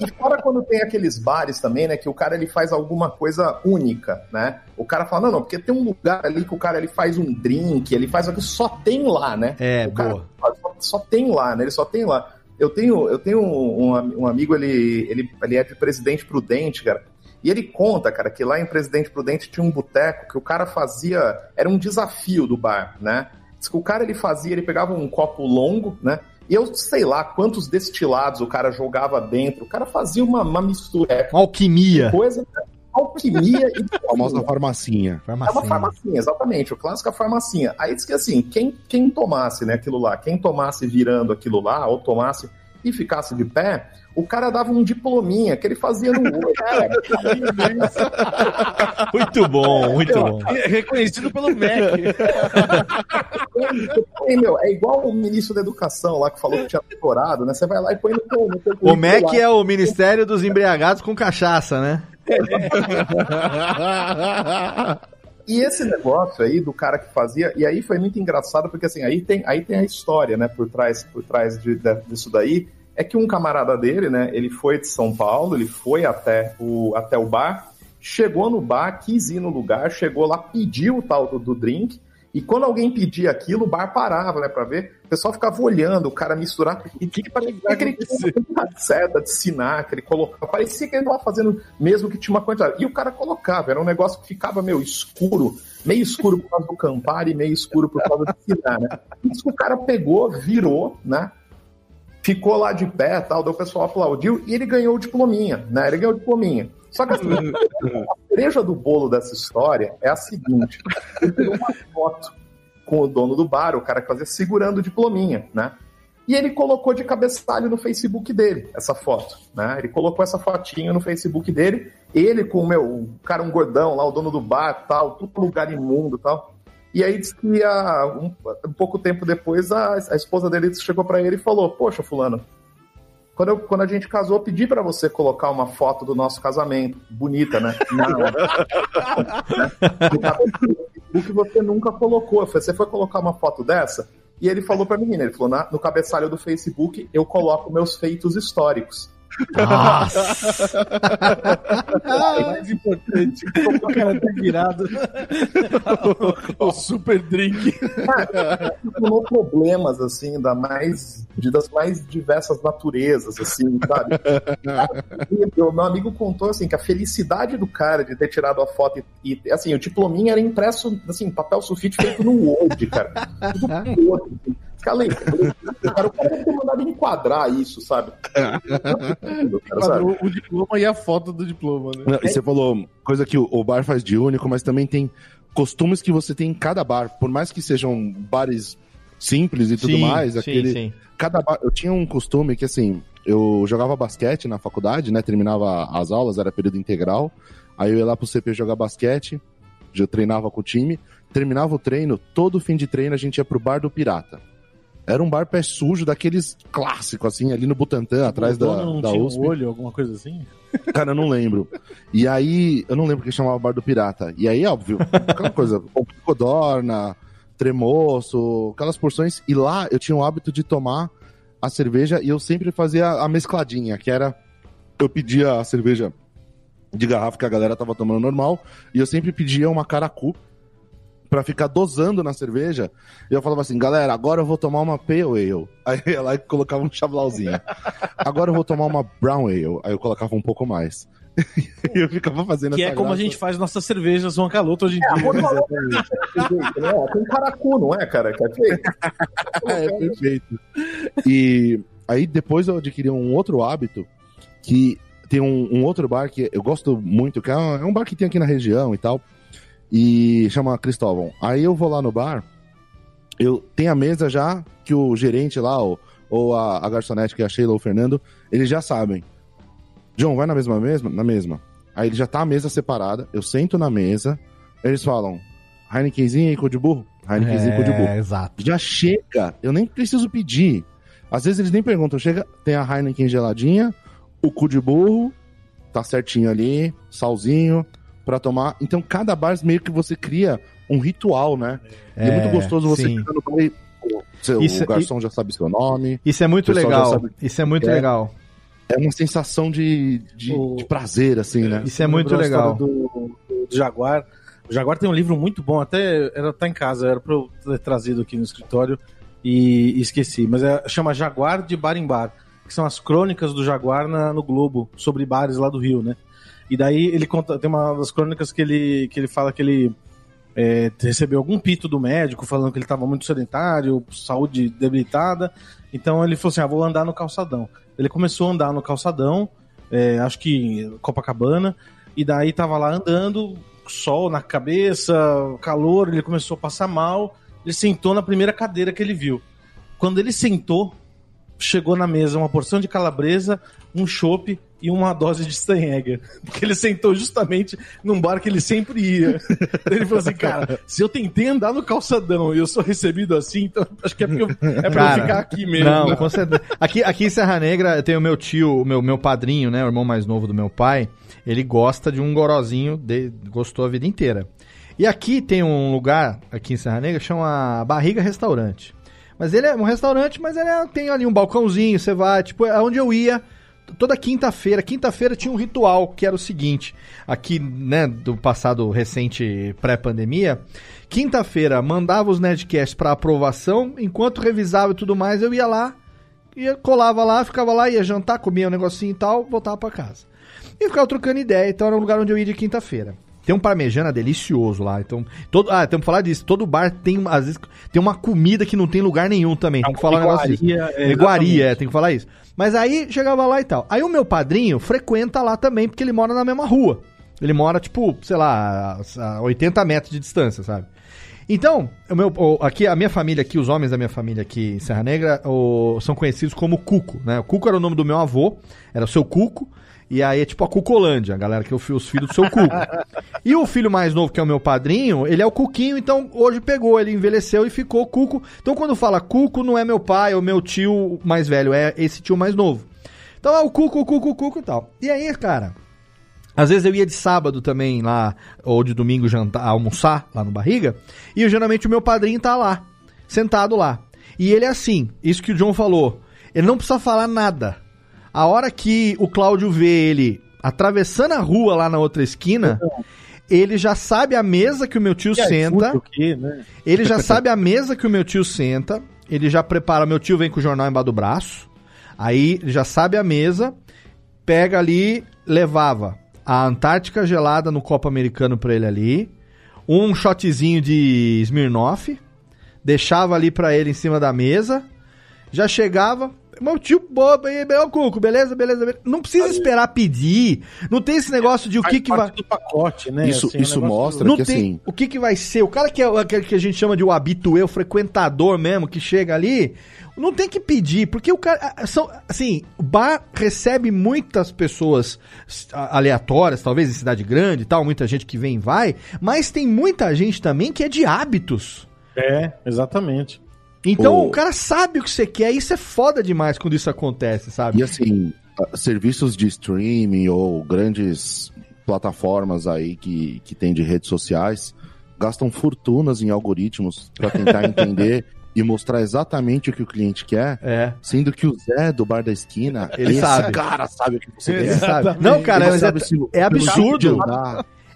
E fora quando tem aqueles bares também, né, que o cara ele faz alguma coisa única, né? O cara fala, não, não, porque tem um lugar ali que o cara ele faz um drink, ele faz aquilo, só tem lá, né? É, o cara boa. faz, só, só tem lá, né? Ele só tem lá. Eu tenho, eu tenho um, um- um amigo, ele, ele, ele é de Presidente Prudente, cara. E ele conta, cara, que lá em Presidente Prudente tinha um boteco que o cara fazia. Era um desafio do bar, né? Diz que o cara ele fazia, ele pegava um copo longo, né? E eu sei lá quantos destilados o cara jogava dentro. O cara fazia uma, uma mistura. Uma alquimia. Coisa, né? alquimia e. A famosa farmacinha. É uma farmacinha, exatamente, o clássico é a farmacinha. Aí diz que assim, quem, quem tomasse né, aquilo lá, quem tomasse virando aquilo lá, ou tomasse e ficasse de pé, o cara dava um diplominha que ele fazia no olho. muito bom, muito bom. Reconhecido pelo MEC. é, meu, é igual o ministro da Educação lá que falou que tinha doutorado, né? Você vai lá e põe no teu, no teu O MEC é o Ministério dos Embriagados com Cachaça, né? E esse negócio aí do cara que fazia, e aí foi muito engraçado, porque assim, aí tem, aí tem a história, né, por trás, por trás de, de, disso daí, é que um camarada dele, né, ele foi de São Paulo, ele foi até o, até o bar, chegou no bar, quis ir no lugar, chegou lá, pediu o tal do, do drink, e quando alguém pedia aquilo, o bar parava, né, pra ver. O pessoal ficava olhando o cara misturar. E que parecia que ele tinha uma seta de sinar, que ele colocava. Parecia que ele tava fazendo mesmo que tinha uma quantidade. E o cara colocava, era um negócio que ficava meio escuro, meio escuro por causa do Campari meio escuro por causa do sinar, né? Isso que o cara pegou, virou, né? Ficou lá de pé tal, daí o pessoal aplaudiu e ele ganhou o diplominha, né? Ele ganhou o diplominha. Só que assim, a cereja do bolo dessa história é a seguinte: ele tirou uma foto com o dono do bar, o cara que fazia segurando o diplominha, né? E ele colocou de cabeçalho no Facebook dele essa foto, né? Ele colocou essa fotinha no Facebook dele, ele com o meu, o cara um gordão lá, o dono do bar, tal, tudo lugar imundo, tal. E aí que a, um, um pouco tempo depois a, a esposa dele chegou para ele e falou: "Poxa, fulano, quando, eu, quando a gente casou, eu pedi para você colocar uma foto do nosso casamento. Bonita, né? Não. o que você nunca colocou. Falei, você foi colocar uma foto dessa? E ele falou pra menina, ele falou, no cabeçalho do Facebook, eu coloco meus feitos históricos. Nossa! o mais importante, o cara tá virado o, o super drink. Tornou problemas, assim, da mais, de, das mais diversas naturezas, assim, sabe? E, o meu amigo contou, assim, que a felicidade do cara de ter tirado a foto e, e assim, o diplominha era impresso, assim, papel sulfite feito no Word, cara. Tudo Word, assim. Lembrando. Cara, o cara deve ter mandado enquadrar isso, sabe? Enquadrou o diploma e a foto do diploma, né? Não, e você falou coisa que o, o bar faz de único, mas também tem costumes que você tem em cada bar. Por mais que sejam bares simples e tudo Sim, mais, sim, aquele. sim. Cada bar, eu tinha um costume que assim, eu jogava basquete na faculdade, né? Terminava as aulas, era período integral. Aí eu ia lá pro CP jogar basquete, eu treinava com o time. Terminava o treino, todo fim de treino a gente ia pro bar do Pirata. Era um bar pé sujo, daqueles clássicos, assim, ali no Butantã, atrás o da, não da tinha USP. um olho, alguma coisa assim? Cara, eu não lembro. E aí, eu não lembro que chamava Bar do Pirata. E aí, óbvio, aquela coisa, codorna, tremoço, aquelas porções. E lá eu tinha o hábito de tomar a cerveja e eu sempre fazia a mescladinha, que era. Eu pedia a cerveja de garrafa que a galera tava tomando normal, e eu sempre pedia uma caracu pra ficar dosando na cerveja. E eu falava assim, galera, agora eu vou tomar uma Pale Ale. Aí eu ia lá e colocava um chablauzinho. Agora eu vou tomar uma Brown Ale. Aí eu colocava um pouco mais. e eu ficava fazendo Que essa é como a gente faz nossas cervejas João Caloto hoje em É, dia. não, tem caracu, não é, cara? Que é feito. É, perfeito. E aí depois eu adquiri um outro hábito que tem um, um outro bar que eu gosto muito, que é um, é um bar que tem aqui na região e tal, e chama Cristóvão. Aí eu vou lá no bar, eu tenho a mesa já que o gerente lá, ou, ou a, a garçonete, que é a Sheila ou o Fernando, eles já sabem. John, vai na mesma mesma? Na mesma. Aí ele já tá a mesa separada, eu sento na mesa, eles falam, Heinekenzinho e cu de burro? Heinekenzinho e cu de burro É, exato. já chega, eu nem preciso pedir. Às vezes eles nem perguntam, chega, tem a Heineken geladinha, o cu de burro, tá certinho ali, salzinho pra tomar. Então cada bar meio que você cria um ritual, né? E é, É, muito gostoso você sim. ficar no bar e o, seu- Isso- o garçom já sabe seu nome. Isso é muito legal. Isso é muito é. legal. É uma sensação de, de, O- de prazer, assim, né? Isso é muito legal. Do, do- Jaguar. O Jaguar tem um livro muito bom, até era tá em casa, era pra eu ter trazido aqui no escritório e, e esqueci. Mas é, chama Jaguar de Bar em Bar, que são as crônicas do Jaguar na- no Globo, sobre bares lá do Rio, né? E daí ele conta, tem uma das crônicas que ele, que ele fala que ele é, recebeu algum pito do médico falando que ele estava muito sedentário, saúde debilitada. Então ele falou assim: ah, vou andar no calçadão. Ele começou a andar no calçadão, é, acho que Copacabana, e daí tava lá andando, sol na cabeça, calor, ele começou a passar mal. Ele sentou na primeira cadeira que ele viu. Quando ele sentou, chegou na mesa uma porção de calabresa, um chopp e uma dose de Steinegger. Porque ele sentou justamente num bar que ele sempre ia. ele falou assim, cara, se eu tentei andar no calçadão e eu sou recebido assim, então acho que é, eu, é pra cara, eu ficar aqui mesmo. Não, com certeza. Aqui, aqui em Serra Negra tem o meu tio, o meu, meu padrinho, né, o irmão mais novo do meu pai, ele gosta de um gorozinho, de, gostou a vida inteira. E aqui tem um lugar, aqui em Serra Negra, chama Barriga Restaurante. Mas ele é um restaurante, mas ele é, tem ali um balcãozinho, você vai, tipo, é onde eu ia toda quinta-feira. Quinta-feira tinha um ritual que era o seguinte: aqui, né, do passado recente pré-pandemia, quinta-feira mandava os Nerdcasts para aprovação, enquanto revisava e tudo mais, eu ia lá, ia, colava lá, ficava lá, ia jantar, comia um negocinho e tal, voltava para casa. E ficava trocando ideia, então era um lugar onde eu ia de quinta-feira. Tem um parmejana delicioso lá. Então, todo, ah, temos que falar disso. Todo bar tem, às vezes, tem uma comida que não tem lugar nenhum também. Tem que falar um negócio disso. É, iguaria, é, tem que falar isso. Mas aí chegava lá e tal. Aí o meu padrinho frequenta lá também, porque ele mora na mesma rua. Ele mora, tipo, sei lá, a 80 metros de distância, sabe? Então, o meu, o, aqui, a minha família aqui, os homens da minha família aqui em Serra Negra, o, são conhecidos como Cuco, né? O Cuco era o nome do meu avô, era o seu Cuco. E aí é tipo a Cucolândia, a galera que é os filhos do seu Cuco. e o filho mais novo, que é o meu padrinho, ele é o Cuquinho, então hoje pegou, ele envelheceu e ficou Cuco. Então quando fala Cuco, não é meu pai ou meu tio mais velho, é esse tio mais novo. Então é o Cuco, o Cuco, o Cuco e tal. E aí, cara, às vezes eu ia de sábado também lá, ou de domingo jantar, almoçar lá no Barriga, e eu, geralmente o meu padrinho tá lá, sentado lá. E ele é assim, isso que o John falou, ele não precisa falar nada. A hora que o Cláudio vê ele atravessando a rua lá na outra esquina, ele já sabe a mesa que o meu tio senta. Né? Ele já sabe a mesa que o meu tio senta. Ele já prepara. Meu tio vem com o jornal embaixo do braço. Aí ele já sabe a mesa. Pega ali, levava a Antártica gelada no copo americano pra ele ali. Um shotzinho de Smirnoff. Deixava ali pra ele em cima da mesa. Já chegava, meu tio bobo aí, meu cuco, beleza, beleza, beleza. Não precisa esperar pedir. Não tem esse negócio de o que que vai. do pacote, né? Isso, assim, isso um mostra não que tem assim. o que que vai ser. O cara que é aquele que a gente chama de o habituê, o frequentador mesmo, que chega ali, não tem que pedir, porque o cara. São, assim, o bar recebe muitas pessoas aleatórias, talvez em cidade grande e tal, muita gente que vem e vai, mas tem muita gente também que é de hábitos. É, exatamente. Então o... o cara sabe o que você quer, e isso é foda demais quando isso acontece, sabe? E assim, serviços de streaming ou grandes plataformas aí que, que tem de redes sociais gastam fortunas em algoritmos para tentar entender e mostrar exatamente o que o cliente quer, é. sendo que o Zé do bar da esquina, ele sabe. cara sabe o que você quer. Sabe. Não, cara, é, é, absurdo.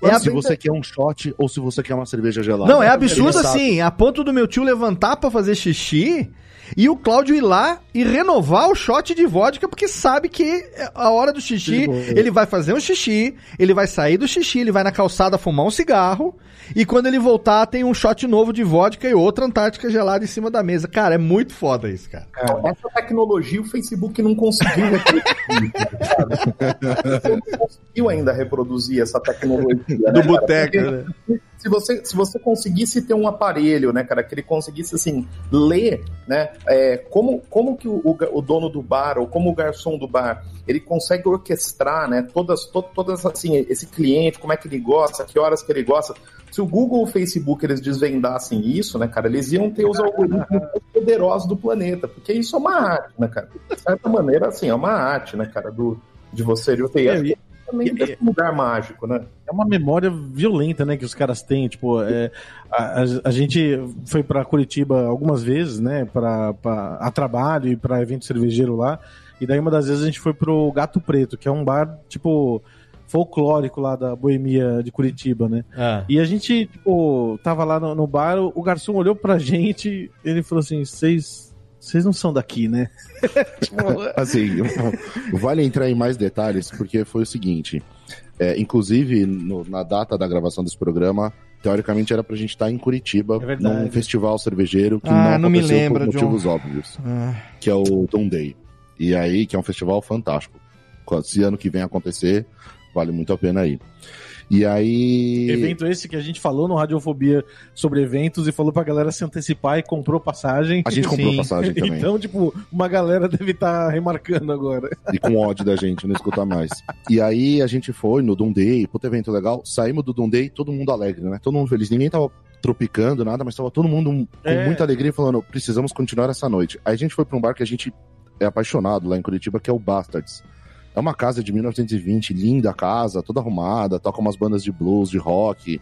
É se você quer um shot ou se você quer uma cerveja gelada. Não, é absurdo assim, a ponto do meu tio levantar para fazer xixi e o Cláudio ir lá e renovar o shot de vodka, porque sabe que a hora do xixi, ele vai fazer um xixi, ele vai sair do xixi, ele vai na calçada fumar um cigarro, e quando ele voltar, tem um shot novo de vodka e outra Antártica gelada em cima da mesa. Cara, é muito foda isso, cara. Essa tecnologia o Facebook não conseguiu reproduzir. não conseguiu ainda reproduzir essa tecnologia. Do né, boteco, né? se você, se você conseguisse ter um aparelho, né, cara, que ele conseguisse, assim, ler, né, é, como, como que o, o, dono do bar ou como o garçom do bar, ele consegue orquestrar, né, todas, to, todas, assim, esse cliente, como é que ele gosta, que horas que ele gosta. Se o Google ou o Facebook, eles desvendassem isso, né, cara, eles iam ter os algoritmos mais poderosos do planeta, porque isso é uma arte, né, cara. De certa maneira, assim, é uma arte, né, cara, do, de você, de ter... É, também desse lugar mágico, né? É uma memória violenta, né, que os caras têm. Tipo, é, a, a, a, gente foi para Curitiba algumas vezes, né, pra, a trabalho e para evento cervejeiro lá. E daí uma das vezes a gente foi pro Gato Preto, que é um bar, tipo, folclórico lá da boemia de Curitiba, né? Ah. E a gente, tipo, tava lá no, no bar, o garçom olhou pra gente, ele falou assim: vocês vocês não são daqui, né? assim, vale entrar em mais detalhes, porque foi o seguinte. É, inclusive, no, na data da gravação desse programa, teoricamente era pra gente estar em Curitiba, É num festival cervejeiro que Ah, não, não me aconteceu lembra, por John. motivos óbvios, Ah, que é o Doom Day. E aí, que é um festival fantástico. Se ano que vem acontecer, vale muito a pena ir. E aí. Evento esse que a gente falou no Radiofobia sobre eventos e falou pra galera se antecipar e comprou passagem. A gente comprou Sim. passagem também. Então, tipo, uma galera deve estar remarcando agora. E com ódio da gente, não escutar mais. E aí a gente foi no Doom Day, puto evento legal. Saímos do Doom Day, todo mundo alegre, né? Todo mundo feliz. Ninguém tava tropicando, nada, mas tava todo mundo com É. muita alegria falando, precisamos continuar essa noite. Aí a gente foi pra um bar que a gente é apaixonado lá em Curitiba, que é o Bastards. É uma casa de 1920, linda a casa, toda arrumada, toca umas bandas de blues, de rock.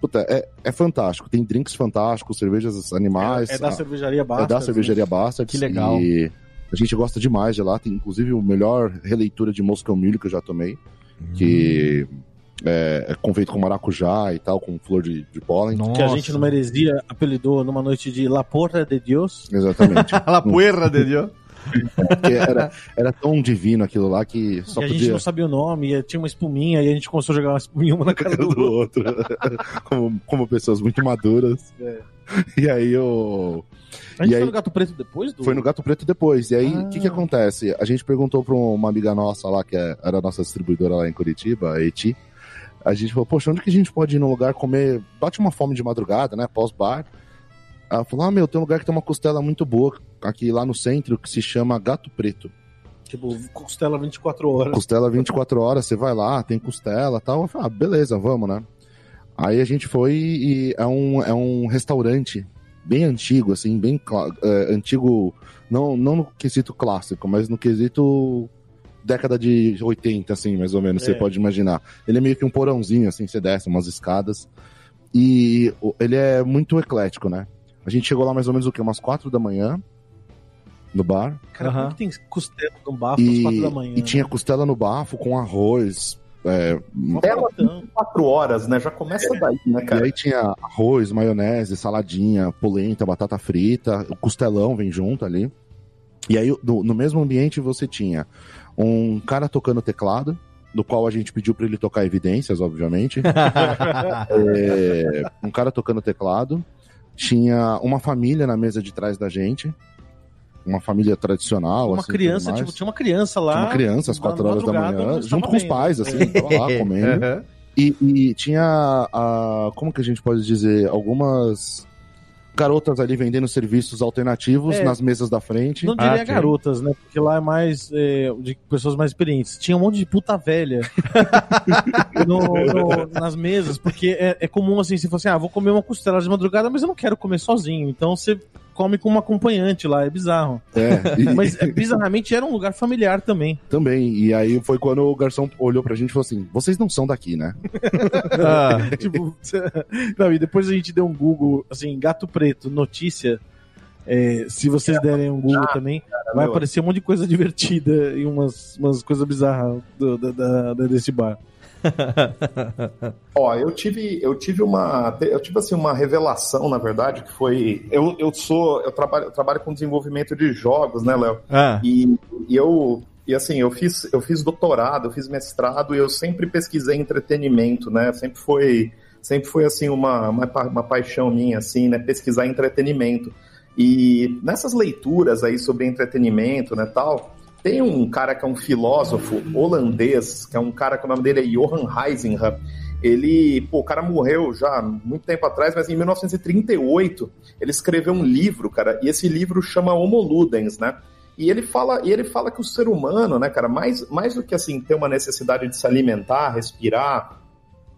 Puta, é, é fantástico. Tem drinks fantásticos, cervejas animais. é da a- cervejaria Bastards. é da cervejaria Bastards. Que legal. E a gente gosta demais de lá. Tem inclusive o melhor releitura de Moscow Mule que eu já tomei. Que é, é com- feito com maracujá e tal, com flor de, de pólen. nossa. Que a gente numa heresia apelidou numa noite de La Porra de Deus. Exatamente. La puerra de Deus. Porque era, era tão divino aquilo lá que só e a gente podia não sabia o nome, e tinha uma espuminha, e a gente começou a jogar uma espuminha uma na cara do do outro. como, como pessoas muito maduras. É. E aí eu. A gente E foi aí- no Gato Preto depois do. Foi no Gato Preto depois. E aí, o Ah. que que acontece? A gente perguntou pra uma amiga nossa lá, que é- era a nossa distribuidora lá em Curitiba, a Eti. A gente falou, poxa, onde que a gente pode ir num lugar comer? Bate uma fome de madrugada, né? Pós-bar. Ela falou, ah, meu, tem um lugar que tem uma costela muito boa aqui lá no centro que se chama Gato Preto. Tipo, costela 24 horas. Costela 24 horas, você vai lá, tem costela e tal. Eu falei, ah, beleza, vamos, né? Aí a gente foi e é um, é um restaurante bem antigo, assim, bem é, antigo, não, não no quesito clássico, mas no quesito década de 80, assim, mais ou menos, É. você pode imaginar. Ele é meio que um porãozinho, assim, você desce umas escadas. E ele é muito eclético, né? A gente chegou lá mais ou menos o quê? Umas 4 da manhã, no bar. Cara, Aham. como que tem costela no bafo às E, 4 da manhã? e tinha costela no bafo com arroz. é, Ela pratão. Quatro horas, né? Já começa daí, né, e cara? aí tinha arroz, maionese, saladinha, polenta, batata frita, o costelão vem junto ali. E aí, no, no mesmo ambiente, você tinha um cara tocando teclado, do qual a gente pediu pra ele tocar evidências, obviamente. É, um cara tocando teclado. Tinha uma família na mesa de trás da gente. Uma família tradicional. Uma assim, criança, tipo, tinha uma criança lá. Tinha uma criança às 4 horas da manhã, junto com os pais, assim, tava lá comendo. Aham. E, e tinha, a, como que a gente pode dizer, algumas garotas ali vendendo serviços alternativos É. nas mesas da frente. Não diria Ah, garotas, né? Porque lá é mais é, de pessoas mais experientes. Tinha um monte de puta velha no- no- nas mesas, porque é, é comum assim, se fosse, ah, vou comer uma costela de madrugada, mas eu não quero comer sozinho. Então você come com uma acompanhante lá, é bizarro. É, e- Mas é, bizarramente era um lugar familiar também. também. E aí foi quando o garçom olhou pra gente e falou assim: vocês não são daqui, né? Ah, tipo, não, e depois a gente deu um Google, assim, gato preto, notícia. É, se vocês derem um Google também, vai meu. aparecer um monte de coisa divertida e umas, umas coisas bizarras do- da- da- desse bar. Ó, eu tive, eu tive uma, eu tive assim uma revelação, na verdade, que foi, eu, eu sou, eu trabalho, eu trabalho com desenvolvimento de jogos, né, Léo? ah, E, e eu, e assim, eu fiz, eu fiz doutorado, eu fiz mestrado e eu sempre pesquisei entretenimento, né? Sempre foi, sempre foi assim uma, uma, uma paixão minha, assim, né? Pesquisar entretenimento. E nessas leituras aí sobre entretenimento, né, tal, tem um cara que é um filósofo holandês, que é um cara que o nome dele é Johan Heisingham. Ele, pô, o cara morreu já muito tempo atrás, mas em 1938 ele escreveu um livro, cara, e esse livro chama Homo Ludens, né? E ele fala, e ele fala que o ser humano, né, cara, mais, mais do que assim ter uma necessidade de se alimentar, respirar,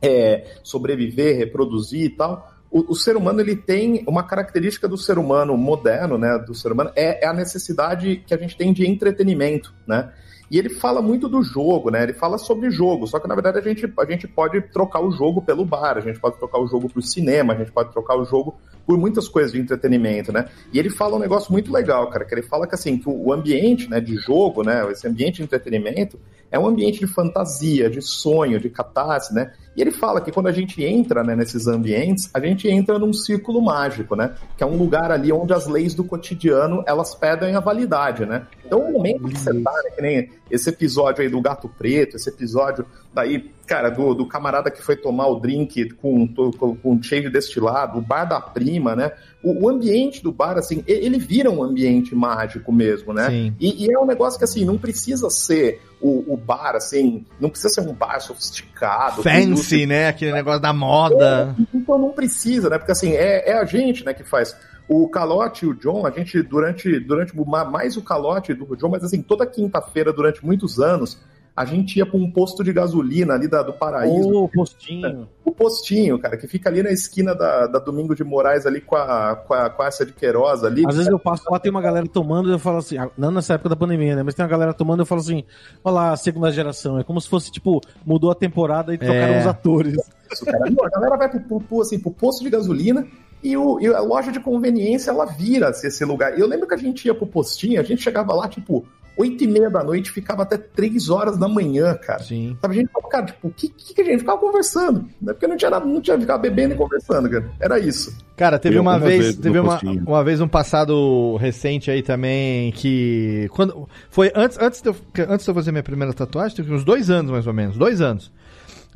é, sobreviver, reproduzir e tal, o, o ser humano ele tem uma característica do ser humano moderno, né, do ser humano é, é a necessidade que a gente tem de entretenimento, né? E ele fala muito do jogo, né? Ele fala sobre jogo, só que na verdade a gente, a gente pode trocar o jogo pelo bar, a gente pode trocar o jogo pro cinema, a gente pode trocar o jogo por muitas coisas de entretenimento, né? E ele fala um negócio muito legal, cara, que ele fala que assim, que o ambiente, né, de jogo, né, esse ambiente de entretenimento, é um ambiente de fantasia, de sonho, de catarse, né? E ele fala que quando a gente entra né, nesses ambientes, a gente entra num círculo mágico, né? Que é um lugar ali onde as leis do cotidiano, elas pedem a validade, né? Então, o momento que você tá, né, que nem esse episódio aí do Gato Preto, esse episódio daí, cara, do, do camarada que foi tomar o drink com, com, com de destilado, o bar da prima, né? O, o, ambiente do bar, assim, ele vira um ambiente mágico mesmo, né? E, e, é um negócio que, assim, não precisa ser o, o, bar, assim, não precisa ser um bar sofisticado. Fancy, né? Aquele negócio da moda. É, então não precisa, né? Porque, assim, é, é a gente, né, que faz. O Calote e o John, a gente, durante, durante mais o Calote do John, mas assim, toda quinta-feira, durante muitos anos, a gente ia para um posto de gasolina ali da, do Paraíso. O postinho. O postinho, cara, que fica ali na esquina da, da Domingo de Moraes, ali com a, com a, com a essa de Queiroz ali. Às vezes eu passo lá, tem uma galera tomando e eu falo assim, ah, não nessa época da pandemia, né? Mas tem uma galera tomando e eu falo assim, olha lá, segunda geração. É como se fosse, tipo, mudou a temporada e trocaram é. os atores. Isso, cara. Não, a galera vai pro, pro, assim, pro posto de gasolina e, o, e a loja de conveniência, ela vira esse lugar. Eu lembro que a gente ia pro postinho, a gente chegava lá, tipo, 8 e meia da noite, ficava até 3 horas da manhã, cara. Sim. Sabe, a gente falava, cara, tipo, o que, que a gente ficava conversando? Né? Porque não tinha nada, não tinha ficar bebendo e conversando, cara. Era isso. Cara, teve uma vez, teve uma, uma vez um passado recente aí também que quando foi antes antes de eu, antes de eu fazer minha primeira tatuagem, teve uns dois anos mais ou menos, dois anos.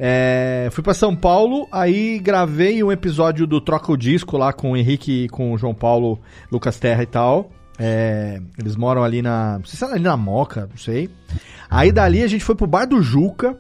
É, fui para São Paulo, aí gravei um episódio do Troca o Disco lá com o Henrique, com o João Paulo, Lucas Terra e tal. É, eles moram ali na. Não sei se é ali na Moca, não sei. Aí dali a gente foi pro Bar do Juca,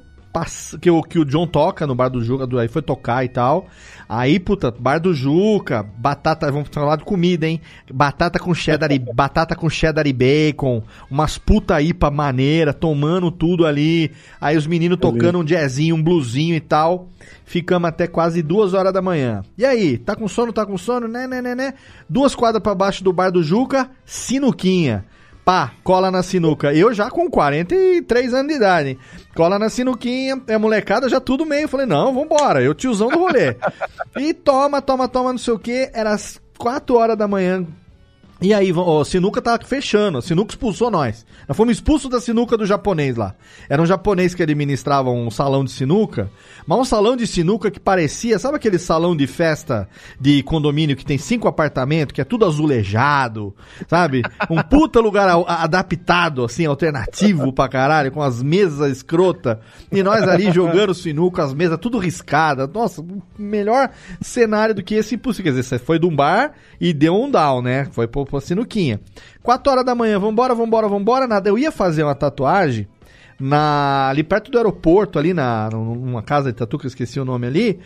que o, que o John toca no Bar do Juca, aí foi tocar e tal. Aí, puta, Bar do Juca, batata, vamos falar de comida, hein? Batata com cheddar e, batata com cheddar e bacon, umas puta IPA maneira, tomando tudo ali. Aí os meninos tocando um jazzinho, um bluesinho e tal. Ficamos até quase duas horas da manhã. E aí, tá com sono, tá com sono? Né, né, né, né? Duas quadras para baixo do bar do Juca, sinuquinha. Pá, cola na sinuca. Eu já com 43 anos de idade? Cola na sinuquinha, é molecada já tudo meio. Falei, não, vambora, eu tiozão do rolê. e toma, toma, toma, não sei o que. Era as 4 horas da manhã, e aí, o Sinuca tá fechando, a Sinuca expulsou nós. Nós fomos expulsos da Sinuca do japonês lá. Era um japonês que administrava um salão de Sinuca, mas um salão de Sinuca que parecia, sabe aquele salão de festa de condomínio que tem cinco apartamentos, que é tudo azulejado, sabe? Um puta lugar adaptado, assim, alternativo pra caralho, com as mesas escrota. E nós ali jogando Sinuca, as mesas tudo riscadas. Nossa, melhor cenário do que esse impossível. Quer dizer, você foi de um bar e deu um down, né? Foi pro pô, sinuquinha. 4 horas da manhã, vambora, vambora, vambora, nada. Eu ia fazer uma tatuagem na, ali perto do aeroporto, ali na, numa casa de tatu, que eu esqueci o nome ali,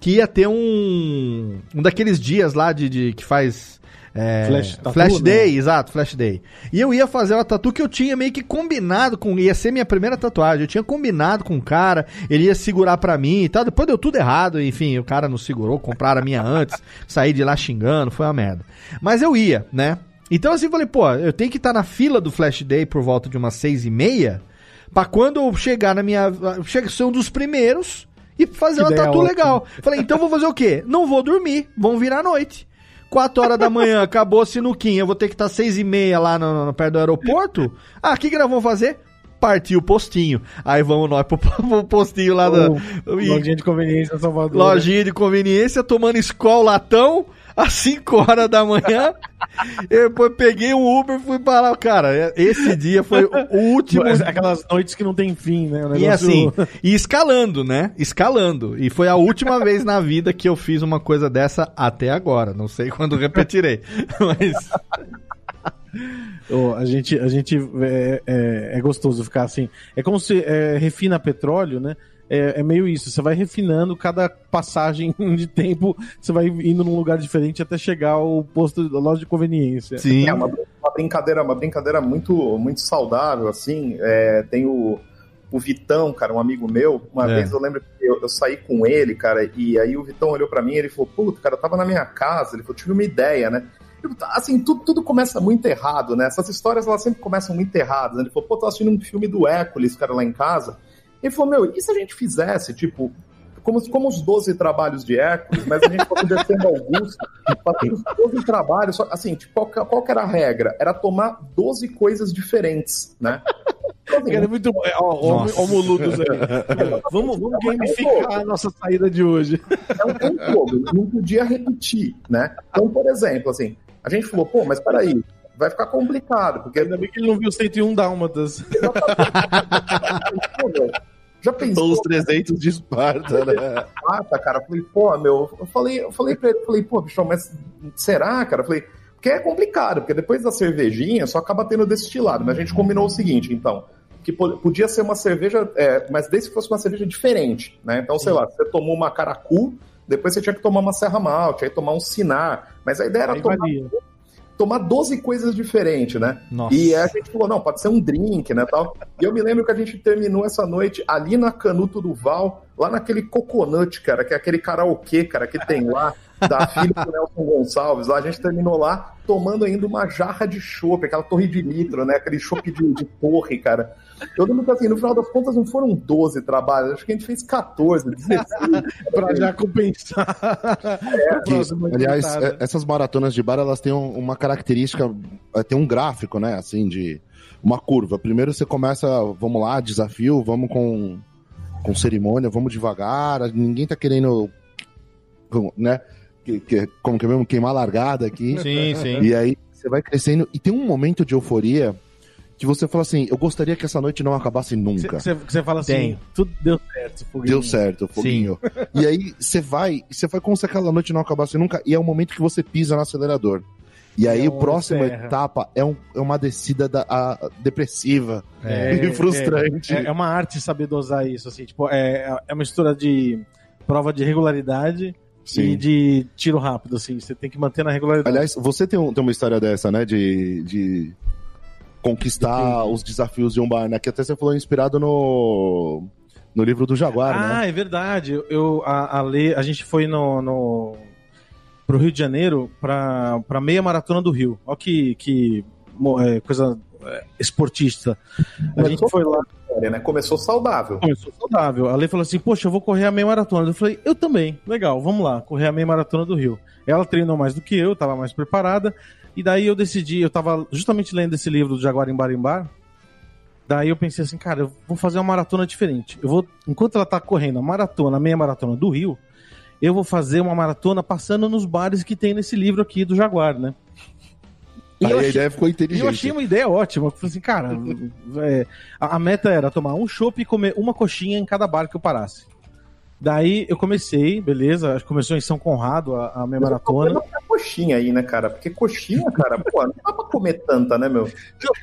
que ia ter um, um daqueles dias lá de, de que faz é, Flash, tatu, Flash Day, né? exato, Flash Day. E eu ia fazer uma tatu que eu tinha meio que combinado com. Ia ser minha primeira tatuagem. Eu tinha combinado com o cara, ele ia segurar pra mim e tal. Depois deu tudo errado, enfim, o cara não segurou, compraram a minha antes, saí de lá xingando, foi uma merda. Mas eu ia, né? Então assim, falei, pô, eu tenho que estar tá na fila do Flash Day por volta de umas seis e meia, pra quando eu chegar na minha. Chega ser um dos primeiros e fazer que uma tatu legal. Falei, então vou fazer o quê? Não vou dormir, vão virar noite. 4 horas da manhã, acabou a sinuquinha, eu vou ter que estar tá 6 e meia lá no, no, perto do aeroporto. Ah, o que, que nós vamos fazer? Partir o postinho. Aí vamos nós pro, pro postinho lá da. Lojinha de conveniência Salvador. Lojinha né? de conveniência, tomando escola latão às 5 horas da manhã. eu depois peguei um Uber e fui para lá. Cara, esse dia foi o último. Aquelas noites que não tem fim, né? Negócio... E assim, e escalando, né? Escalando. E foi a última vez na vida que eu fiz uma coisa dessa até agora. Não sei quando repetirei. Mas. Oh, a gente, a gente é, é, é, gostoso ficar assim. É como se é, refina petróleo, né? É, é, meio isso. Você vai refinando cada passagem de tempo, você vai indo num lugar diferente até chegar ao posto da loja de conveniência. Sim. É uma, uma, brincadeira, uma brincadeira muito, muito saudável, assim. É, tem o, o Vitão, cara, um amigo meu. Uma é. vez eu lembro que eu, eu, saí com ele, cara, e aí o Vitão olhou para mim e ele falou: Puta, cara, eu tava na minha casa. Ele falou: Tive uma ideia, né? assim, tudo, tudo começa muito errado, né? Essas histórias elas sempre começam muito erradas. Né? Ele falou, pô, tô assistindo um filme do Hércules, cara, lá em casa. Ele falou, meu, e se a gente fizesse, tipo, como, como os 12 trabalhos de Hércules, mas a gente fosse descendo Augusto, fazendo os 12 trabalhos, assim, tipo, qual, qual era a regra? Era tomar 12 coisas diferentes, né? Cara, é muito bom. Ó, ó, ó, Moludos aí. vamos, vamos gamificar a nossa saída de hoje. é um, é um jogo, não podia repetir, né? Então, por exemplo, assim, a gente falou, pô, mas peraí, vai ficar complicado, porque Ainda bem que ele não viu 101 Dálmatas. já São pensou os 300 de Esparta, né? mata, cara? Eu falei, pô, meu, eu falei, eu falei pra ele, eu falei, pô, bichão, mas será, cara? Eu falei, porque é complicado, porque depois da cervejinha só acaba tendo destilado, mas a gente combinou o seguinte, então, que po- podia ser uma cerveja, é, mas desde que fosse uma cerveja diferente, né? Então, sei lá, você tomou uma caracu, depois você tinha que tomar uma serra malte, aí tomar um sinar, mas a ideia era Aí tomar, valia. Tomar 12 coisas diferentes, né? Nossa. E aí a gente falou, não, pode ser um drink, né, tal. E eu me lembro que a gente terminou essa noite ali na Canuto do Val, lá naquele Coconut, cara, que é aquele karaokê, cara, que tem lá, da filha do Nelson Gonçalves. Lá a gente terminou lá tomando ainda uma jarra de chopp, aquela torre de litro, né, aquele chopp de, de torre, cara. Eu lembro que assim, no final das contas não foram 12 trabalhos, acho que a gente fez 14, 16. pra já compensar. Que, próxima aliás, é- essas maratonas de bar, elas têm um- uma característica, é, tem um gráfico, né, assim, de uma curva. Primeiro você começa, vamos lá, desafio, vamos com, com cerimônia, vamos devagar, ninguém tá querendo, né, que, que, como que é mesmo, queimar a largada aqui. Sim, sim. E aí você vai crescendo, e tem um momento de euforia que você fala assim, eu gostaria que essa noite não acabasse nunca. Você fala assim, Tem. tudo deu certo. Foguinho. Deu certo, foguinho. E aí você vai, você vai como se aquela noite não acabasse nunca, e é o momento que você pisa no acelerador. E aí É a próxima serra. etapa é, um- é uma descida da, a- depressiva É. e frustrante. É, é uma arte saber dosar isso, assim, tipo, é, é uma mistura de prova de regularidade e Sim. de tiro rápido, assim, você tem que manter na regularidade. Aliás, você tem, um- tem uma história dessa, né? De, de conquistar os desafios de um bar, né? Que até você falou inspirado no, no livro do Jaguar, ah, né? é verdade. Eu, a, a, Lê, a gente foi no, no, pro Rio de Janeiro pra, pra meia maratona do Rio. Olha que, que é, coisa é, esportista. A gente foi lá, né? Começou saudável. começou saudável. A Lê falou assim: Poxa, eu vou correr a meia maratona. Eu falei: Eu também. Legal, vamos lá, correr a meia maratona do Rio. Ela treinou mais do que eu, tava mais preparada. E daí eu decidi, eu tava justamente lendo esse livro do Jaguar em Bar em Bar. Daí eu pensei assim, cara, eu vou fazer uma maratona diferente. Eu vou, enquanto ela tá correndo a maratona, a meia maratona do Rio, eu vou fazer uma maratona passando nos bares que tem nesse livro aqui do Jaguar, né? E Aí a achei- ideia ficou e inteligente. eu achei uma ideia ótima. Eu falei assim, cara, é, a, a meta era tomar um chopp e comer uma coxinha em cada bar que eu parasse. Daí eu comecei, beleza, começou em São Conrado a, a minha maratona. Não tem coxinha aí, né, cara? Porque coxinha, cara, pô, não dá pra comer tanta, né, meu?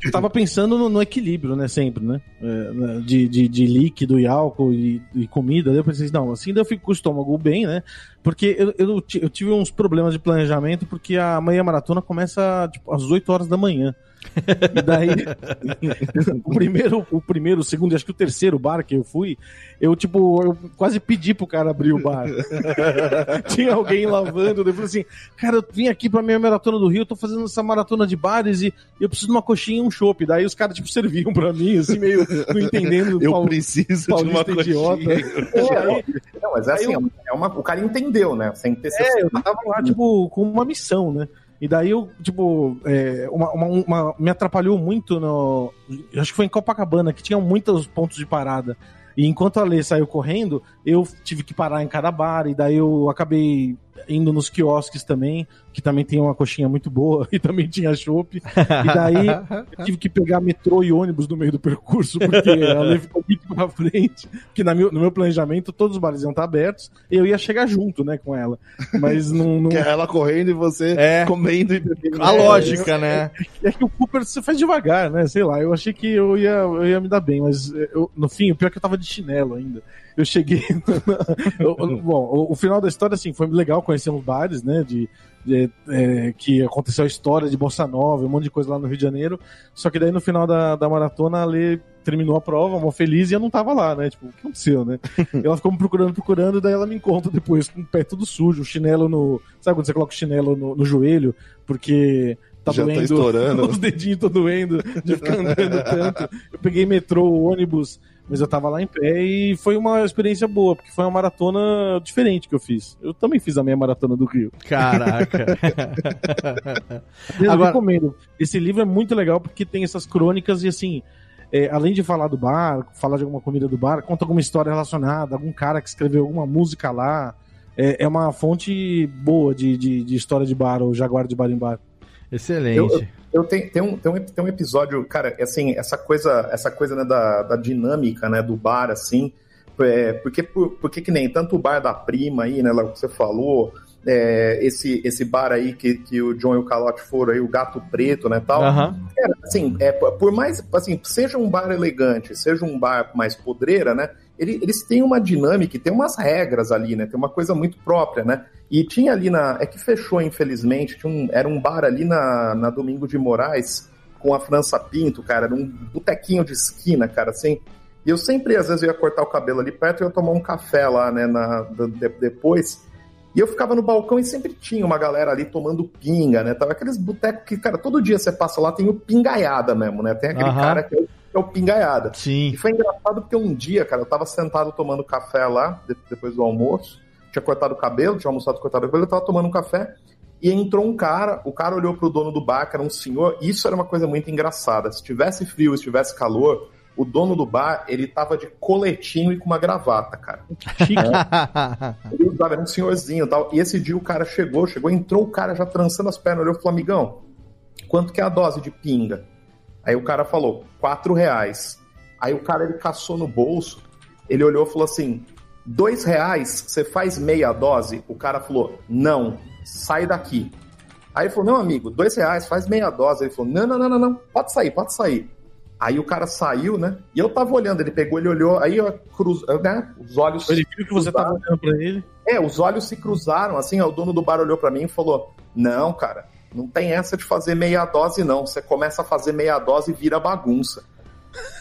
Eu tava pensando no, no equilíbrio, né, sempre, né? É, né, de, de, de líquido e álcool e, e comida. Daí eu pensei, não, assim eu fico com o estômago bem, né? Porque eu, eu, eu tive uns problemas de planejamento, porque a meia maratona começa tipo, às 8 horas da manhã. E daí, o primeiro, o primeiro, o segundo e acho que o terceiro bar que eu fui, eu, tipo, eu quase pedi pro cara abrir o bar. Tinha alguém lavando, eu falei assim, cara, eu vim aqui pra minha maratona do Rio, eu tô fazendo essa maratona de bares e eu preciso de uma coxinha e um chopp. Daí os caras, tipo, serviam pra mim, assim, meio não entendendo. Eu preciso de uma coxinha. idiota. Pô, E aí, não, mas é assim, é uma, o cara entendeu, né? Sem ter É, eu tava lá, tipo, com uma missão, né? E daí eu, tipo, é, uma, uma- uma- me atrapalhou muito no. Acho que foi em Copacabana, que tinha muitos pontos de parada. E enquanto a Lê saiu correndo, eu tive que parar em cada bar, e daí eu acabei indo nos quiosques também, que também tem uma coxinha muito boa, e também tinha chopp. E daí eu tive que pegar metrô e ônibus no meio do percurso, porque a Lê ficou muito pra frente. Porque na meu- no meu planejamento, todos os bares iam estar abertos, e eu ia chegar junto, né, com ela. Mas não. não... Que é ela correndo e você É. comendo e bebendo. A lógica, né? É que o Cooper você faz devagar, né? Sei lá, eu achei que eu ia, eu ia me dar bem, mas eu- no fim, o pior é que eu tava de chinelo ainda. Eu cheguei. eu- eu- bom, o, o final da história, assim, foi legal conhecer uns bares, né? De, de- é, que aconteceu a história de Bossa Nova, um monte de coisa lá no Rio de Janeiro. Só que daí no final da, da maratona, a Lê terminou a prova, mó feliz, e eu não tava lá, né? Tipo, o que aconteceu, né? ela ficou me procurando, procurando, daí ela me encontra depois com o pé tudo sujo, o chinelo no. Sabe quando você coloca o chinelo no, no joelho? Porque tá Já tá doendo. estourando. Os dedinhos estão doendo de ficar andando tanto. Eu peguei metrô, ônibus, mas eu tava lá em pé e foi uma experiência boa, porque foi uma maratona diferente que eu fiz. Eu também fiz a minha maratona do Rio. Caraca. Eu Agora- recomendo. Esse livro é muito legal porque tem essas crônicas e assim. é, além de falar do bar, falar de alguma comida do bar, conta alguma história relacionada, algum cara que escreveu alguma música lá. É, é uma fonte boa de, de, de, história de bar, o Jaguar de Bar em Bar. Excelente. Eu, eu, eu tenho, tem, um, tem, um, tem um episódio, cara, assim, essa coisa, essa coisa né, da, da dinâmica né, do bar, assim, é, porque, por, porque que nem tanto o bar da prima aí, né, que você falou, é, esse, esse bar aí que, que o John e o Calote foram aí, o Gato Preto, né, tal. Uhum. É, assim, é, por mais, assim, seja um bar elegante, seja um bar mais podreira, né, ele, eles têm uma dinâmica, tem umas regras ali, né, tem uma coisa muito própria, né, e tinha ali na, é que fechou, infelizmente, tinha um, era um bar ali na, na Domingo de Moraes, com a França Pinto, cara, era um botequinho de esquina, cara, assim, e eu sempre, às vezes, eu ia cortar o cabelo ali perto e ia tomar um café lá, né, na, de, depois. E eu ficava no balcão e sempre tinha uma galera ali tomando pinga, né? Tava aqueles botecos que, cara, todo dia você passa lá, tem o pingaiada mesmo, né? Tem aquele uhum. cara que é, o, que é o pingaiada. Sim. E foi engraçado porque um dia, cara, eu tava sentado tomando café lá, depois do almoço, tinha cortado o cabelo, tinha almoçado cortado o cabelo, eu tava tomando um café, e entrou um cara, o cara olhou pro dono do bar, que era um senhor, e isso era uma coisa muito engraçada. Se tivesse frio, se tivesse calor, o dono do bar, ele tava de coletinho e com uma gravata, cara. Chique. ele usava, era um senhorzinho e tal. E esse dia o cara chegou, chegou, entrou o cara já trançando as pernas, olhou e falou, amigão, quanto que é a dose de pinga? Aí o cara falou, quatro reais. Aí o cara, ele caçou no bolso, ele olhou e falou assim, dois reais, você faz meia dose? O cara falou, não, sai daqui. Aí ele falou, não, amigo, dois reais, faz meia dose. Ele falou, não, não, não, não, não, pode sair, pode sair. Aí o cara saiu, né? E eu tava olhando, ele pegou, ele olhou, aí eu cruz, né? Os olhos. Ele viu que você tava olhando pra ele? É, os olhos se cruzaram, assim, o dono do bar olhou para mim e falou: Não, cara, não tem essa de fazer meia dose, não. Você começa a fazer meia dose e vira bagunça.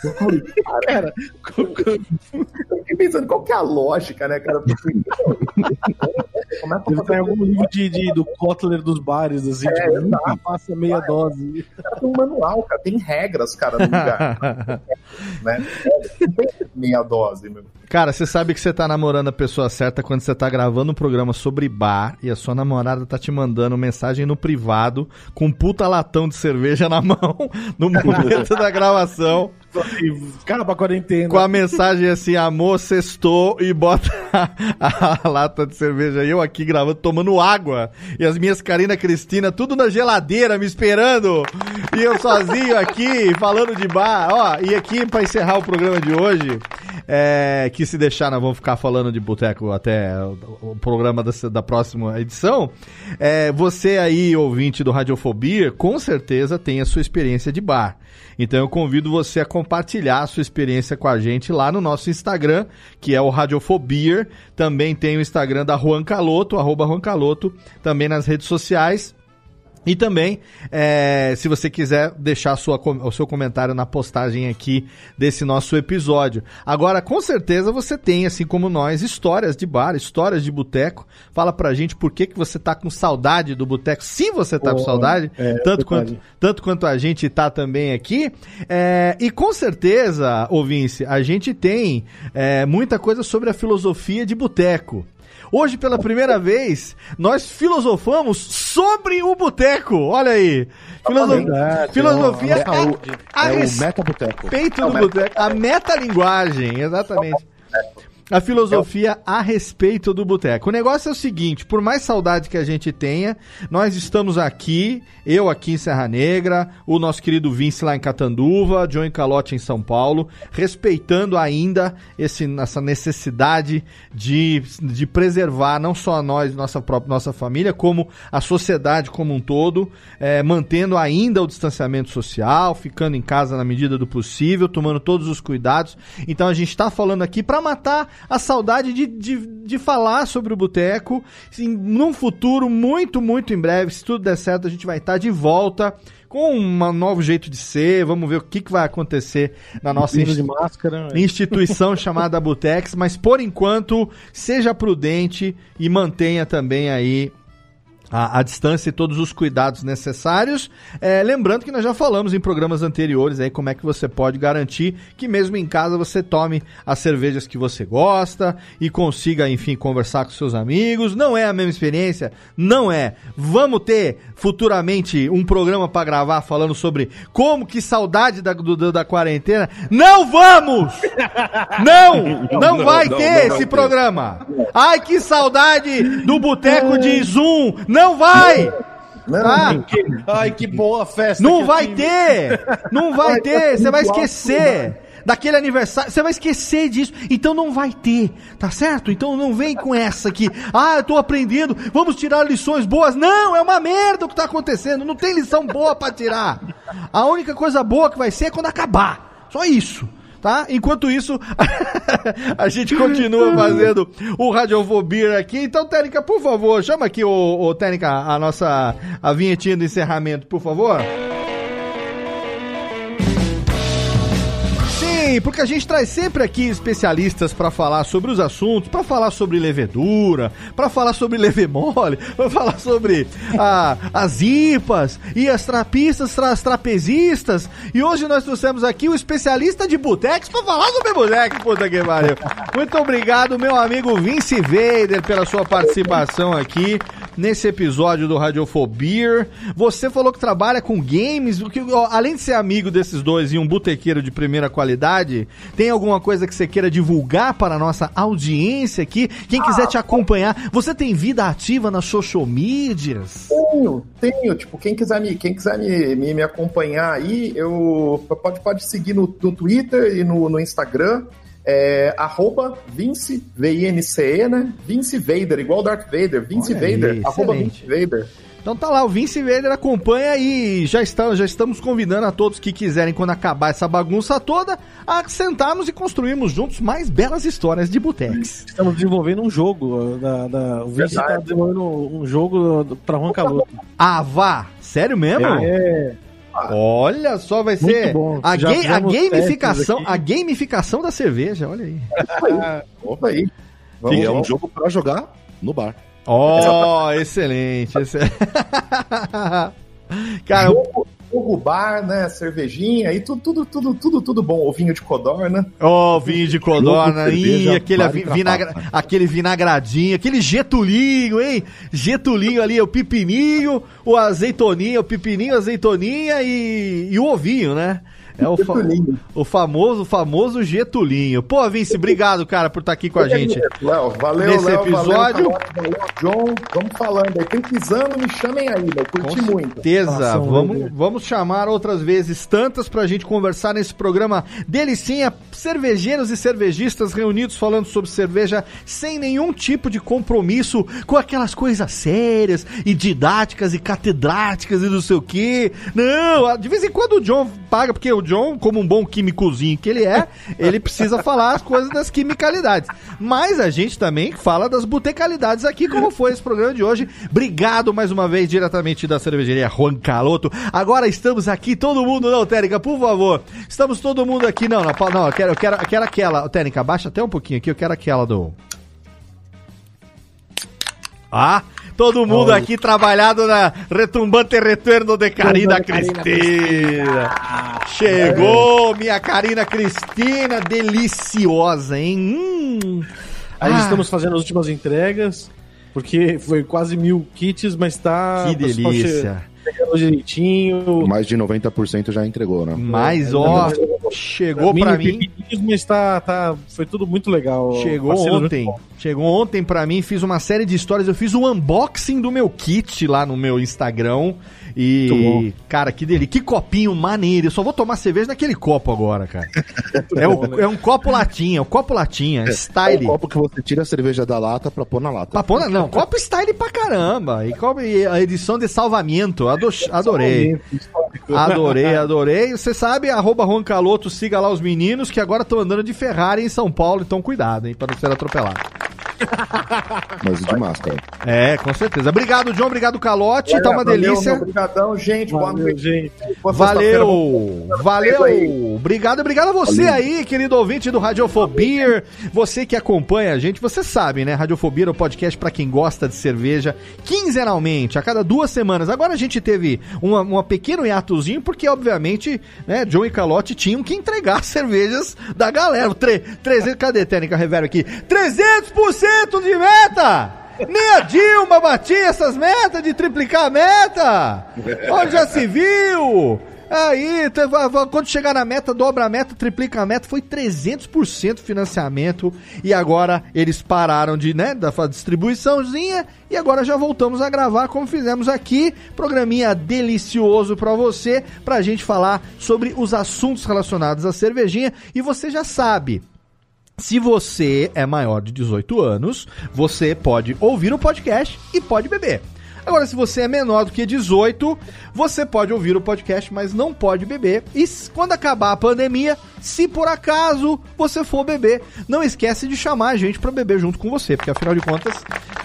Eu falei, cara, eu fiquei pensando qual que é a lógica, né, cara? Começa tem algum livro de, de, do Kotler dos bares, assim, é, tipo, nunca passa meia cara, dose. Tem um manual, cara, tem regras, cara, no lugar. né? Não tem meia dose, meu. Cara, você sabe que você tá namorando a pessoa certa quando você tá gravando um programa sobre bar e a sua namorada tá te mandando mensagem no privado com um puta latão de cerveja na mão no momento da gravação. Cara, pra quarentena. Com a mensagem assim, amor, sextou e bota a, a, lata de cerveja. Eu aqui gravando, tomando água. E as minhas Karina Cristina, tudo na geladeira, me esperando. E eu sozinho aqui, falando de bar. Ó, e aqui, pra encerrar o programa de hoje, é, que se deixar, nós vamos ficar falando de boteco até o, programa da, da, próxima edição. É, você aí, ouvinte do Radiofobia, com certeza tem a sua experiência de bar. Então eu convido você a compartilhar a sua experiência com a gente lá no nosso Instagram, que é o Radiofobia. Também tem o Instagram da Juan Caloto, arroba Juan Caloto, também nas redes sociais. E também, é, se você quiser deixar sua, o seu comentário na postagem aqui desse nosso episódio. Agora, com certeza você tem, assim como nós, histórias de bar, histórias de boteco. Fala pra gente por que, que você tá com saudade do boteco, se você tá oh, com saudade, é, tanto, quanto, tanto quanto a gente tá também aqui. É, e com certeza, ouvinte, a gente tem é, muita coisa sobre a filosofia de boteco. Hoje, pela primeira vez, nós filosofamos sobre o boteco. Olha aí. Filoso... Verdade, filosofia é, a, a, a, é o meta-boteco. do boteco. A metalinguagem, exatamente a filosofia a respeito do boteco. O negócio é o seguinte: por mais saudade que a gente tenha, nós estamos aqui, eu aqui em Serra Negra, o nosso querido Vince lá em Catanduva, John Calote em São Paulo, respeitando ainda esse, essa necessidade de, de preservar não só nós, nossa própria nossa família, como a sociedade como um todo, é, mantendo ainda o distanciamento social, ficando em casa na medida do possível, tomando todos os cuidados. Então a gente está falando aqui para matar a saudade de, de, de falar sobre o boteco. Num futuro muito, muito em breve, se tudo der certo, a gente vai estar de volta com um novo jeito de ser. Vamos ver o que, que vai acontecer na nossa insti máscara, né? instituição chamada Botex. Mas por enquanto, seja prudente e mantenha também aí a, a, distância e todos os cuidados necessários. É, lembrando que nós já falamos em programas anteriores aí como é que você pode garantir que mesmo em casa você tome as cervejas que você gosta e consiga, enfim, conversar com seus amigos. Não é a mesma experiência? Não é. Vamos ter futuramente um programa para gravar falando sobre como que saudade da, do, da quarentena. Não vamos! Não! Não, não vai não, ter não, esse programa! Ai, que saudade do boteco de Zoom! Não não vai! Não, tá? ai, que boa festa. Não vai ter! Não vai ter! Você vai esquecer! daquele aniversário, você vai esquecer disso. Então não vai ter, tá certo? Então não vem com essa aqui. Ah, eu tô aprendendo, vamos tirar lições boas. Não, é uma merda o que tá acontecendo. Não tem lição boa para tirar. A única coisa boa que vai ser é quando acabar. Só isso tá? Enquanto isso, a gente continua fazendo o Radiofobia aqui. Então, Técnica, por favor, chama aqui, o, o Técnica, a nossa a vinhetinha do encerramento, por favor. Porque a gente traz sempre aqui especialistas para falar sobre os assuntos, para falar sobre levedura, para falar sobre levemole, para falar sobre a, as IPAs e as trapistas, as trapezistas. E hoje nós trouxemos aqui o especialista de botex para falar sobre botex, puta que pariu. Muito obrigado, meu amigo Vince Vader, pela sua participação aqui nesse episódio do Radiofobia. Você falou que trabalha com games, que, além de ser amigo desses dois e um botequeiro de primeira qualidade, tem alguma coisa que você queira divulgar para a nossa audiência aqui? Quem quiser te acompanhar, você tem vida ativa nas social medias? Tenho, tenho. Tipo, quem quiser me, quem quiser me, me, me acompanhar aí, eu pode, pode seguir no, no Twitter e no, no Instagram. É, arroba Vince, V-I-N-C-E, né? Vince Vader, igual Darth Vader. Vince Olha Vader, aí, arroba Vince Vader. Então tá lá, o Vince Vader acompanha e já, está, já estamos convidando a todos que quiserem, quando acabar essa bagunça toda, a sentarmos e construirmos juntos mais belas histórias de botex. Estamos desenvolvendo um jogo. Da, da, o Vince está desenvolvendo um jogo para Juan Caloto. Ah, vá! Sério mesmo? É. Olha só, vai ser a, ga a gamificação, a gamificação da cerveja, olha aí. Opa aí. Vamos, é um jogo para jogar no bar. Oh, excelente. excelente. Cara, jogo, jogo bar, né? Cervejinha e tudo, tudo, tudo, tudo, tudo bom. O vinho de codorna. Ó, oh, vinho de codorna. Ih, aquele, vinagra, aquele vinagradinho, aquele getulinho, hein? Getulinho ali, o pipininho, o azeitoninho, o pipininho, a azeitoninha e, e o ovinho, né? É o, fa o famoso, famoso Getulinho. Pô, Vince, obrigado, cara, por estar tá aqui com a gente. Léo, valeu, Nesse Léo, episódio. Valeu, valeu, John, vamos falando aí. Precisando, me chamem aí, vai curti com muito. certeza. Vamos, vamos chamar outras vezes, tantas pra gente conversar nesse programa delicinha. Cervejeiros e cervejistas reunidos falando sobre cerveja sem nenhum tipo de compromisso com aquelas coisas sérias e didáticas e catedráticas e não sei o quê. Não, de vez em quando o John paga, porque o John, como um bom químicozinho que ele é, ele precisa falar as coisas das quimicalidades. Mas a gente também fala das botecalidades aqui, como foi esse programa de hoje. Obrigado mais uma vez, diretamente da cervejaria Juan Caloto. Agora estamos aqui, todo mundo, não, Térica, por favor. Estamos todo mundo aqui, não, não, não eu quero, eu quero, eu quero aquela. Térica, baixa até um pouquinho aqui, eu quero aquela do. Ah, Todo mundo aqui trabalhado na retumbante retorno de Karina Cristina. Chegou minha Karina Cristina, deliciosa, hein? Hum. Aí ah. estamos fazendo as últimas entregas, porque foi quase mil kits, mas tá... Que delícia direitinho. Mais de 90% já entregou, né? Mas, ó, chegou para mim. Mas tá, tá, foi tudo muito legal. Chegou ontem. Chegou ontem para mim, fiz uma série de histórias. Eu fiz um unboxing do meu kit lá no meu Instagram. E, cara, que delícia. Que copinho maneiro. Eu só vou tomar cerveja naquele copo agora, cara. é, o, é, um copo latinha, é um copo latinha, é, style. É um copo que você tira a cerveja da lata pra pôr na lata. Pra pôr na, não, copo style pra caramba. E, copo, e a edição de salvamento. adorei. Adorei, adorei. Você sabe, arroba Juan Caloto, siga lá os meninos que agora estão andando de Ferrari em São Paulo, então cuidado, hein, pra não ser atropelado. Mas de máscara. É, com certeza. Obrigado, John. Obrigado, Calote. Tá uma valeu, delícia. Obrigadão, gente. Boa Valeu, noite. gente. Boa. Valeu, Aí. valeu. Obrigado, obrigado a você aí, querido ouvinte do Radiofobia. Você que acompanha a gente, você sabe, né? Radiofobia é o podcast pra quem gosta de cerveja, quinzenalmente, a cada duas semanas. Agora a gente teve uma, uma pequeno hiatozinho, porque obviamente, né, John e Calote tinham que entregar as cervejas da galera. Tre 300, cadê técnica reverb aqui? 300% de meta! Nem a Dilma batia essas metas de triplicar a meta! Onde já se viu? Aí, quando chegar na meta, dobra a meta, triplica a meta, foi 300% financiamento e agora eles pararam de, né, da distribuiçãozinha e agora já voltamos a gravar como fizemos aqui, programinha delicioso pra você, pra gente falar sobre os assuntos relacionados à cervejinha e você já sabe, se você é maior de 18 anos, você pode ouvir o podcast e pode beber. Agora, se você é menor do que 18, você pode ouvir o podcast, mas não pode beber. E quando acabar a pandemia, se por acaso você for beber, não esquece de chamar a gente para beber junto com você, porque afinal de contas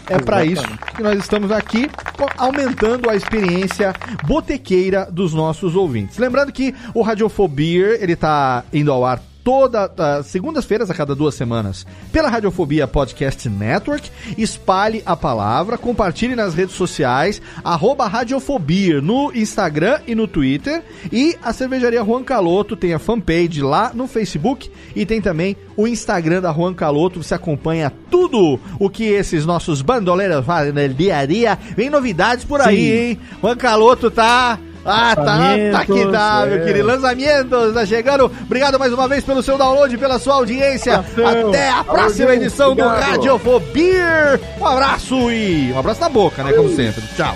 é para isso que nós estamos aqui, aumentando a experiência botequeira dos nossos ouvintes. Lembrando que o Radiofobia, ele tá indo ao ar toda ah, segundas-feiras a cada duas semanas pela Radiofobia Podcast Network. Espalhe a palavra, compartilhe nas redes sociais, arroba Radiofobia no Instagram e no Twitter. E a cervejaria Juan Caloto tem a fanpage lá no Facebook e tem também o Instagram da Juan Caloto. Você acompanha tudo o que esses nossos bandoleiros fazem no dia a dia. Vem novidades por aí, Sim. hein? Juan Caloto tá. Ah, tá, tá que tá, Lançamentos, meu é. querido. Lançamentos, tá chegando. Obrigado mais uma vez pelo seu download, pela sua audiência. Abração. Até a próxima gente. edição Obrigado. do Radiofobia. Um abraço e um abraço na boca, né? Como sempre. Tchau.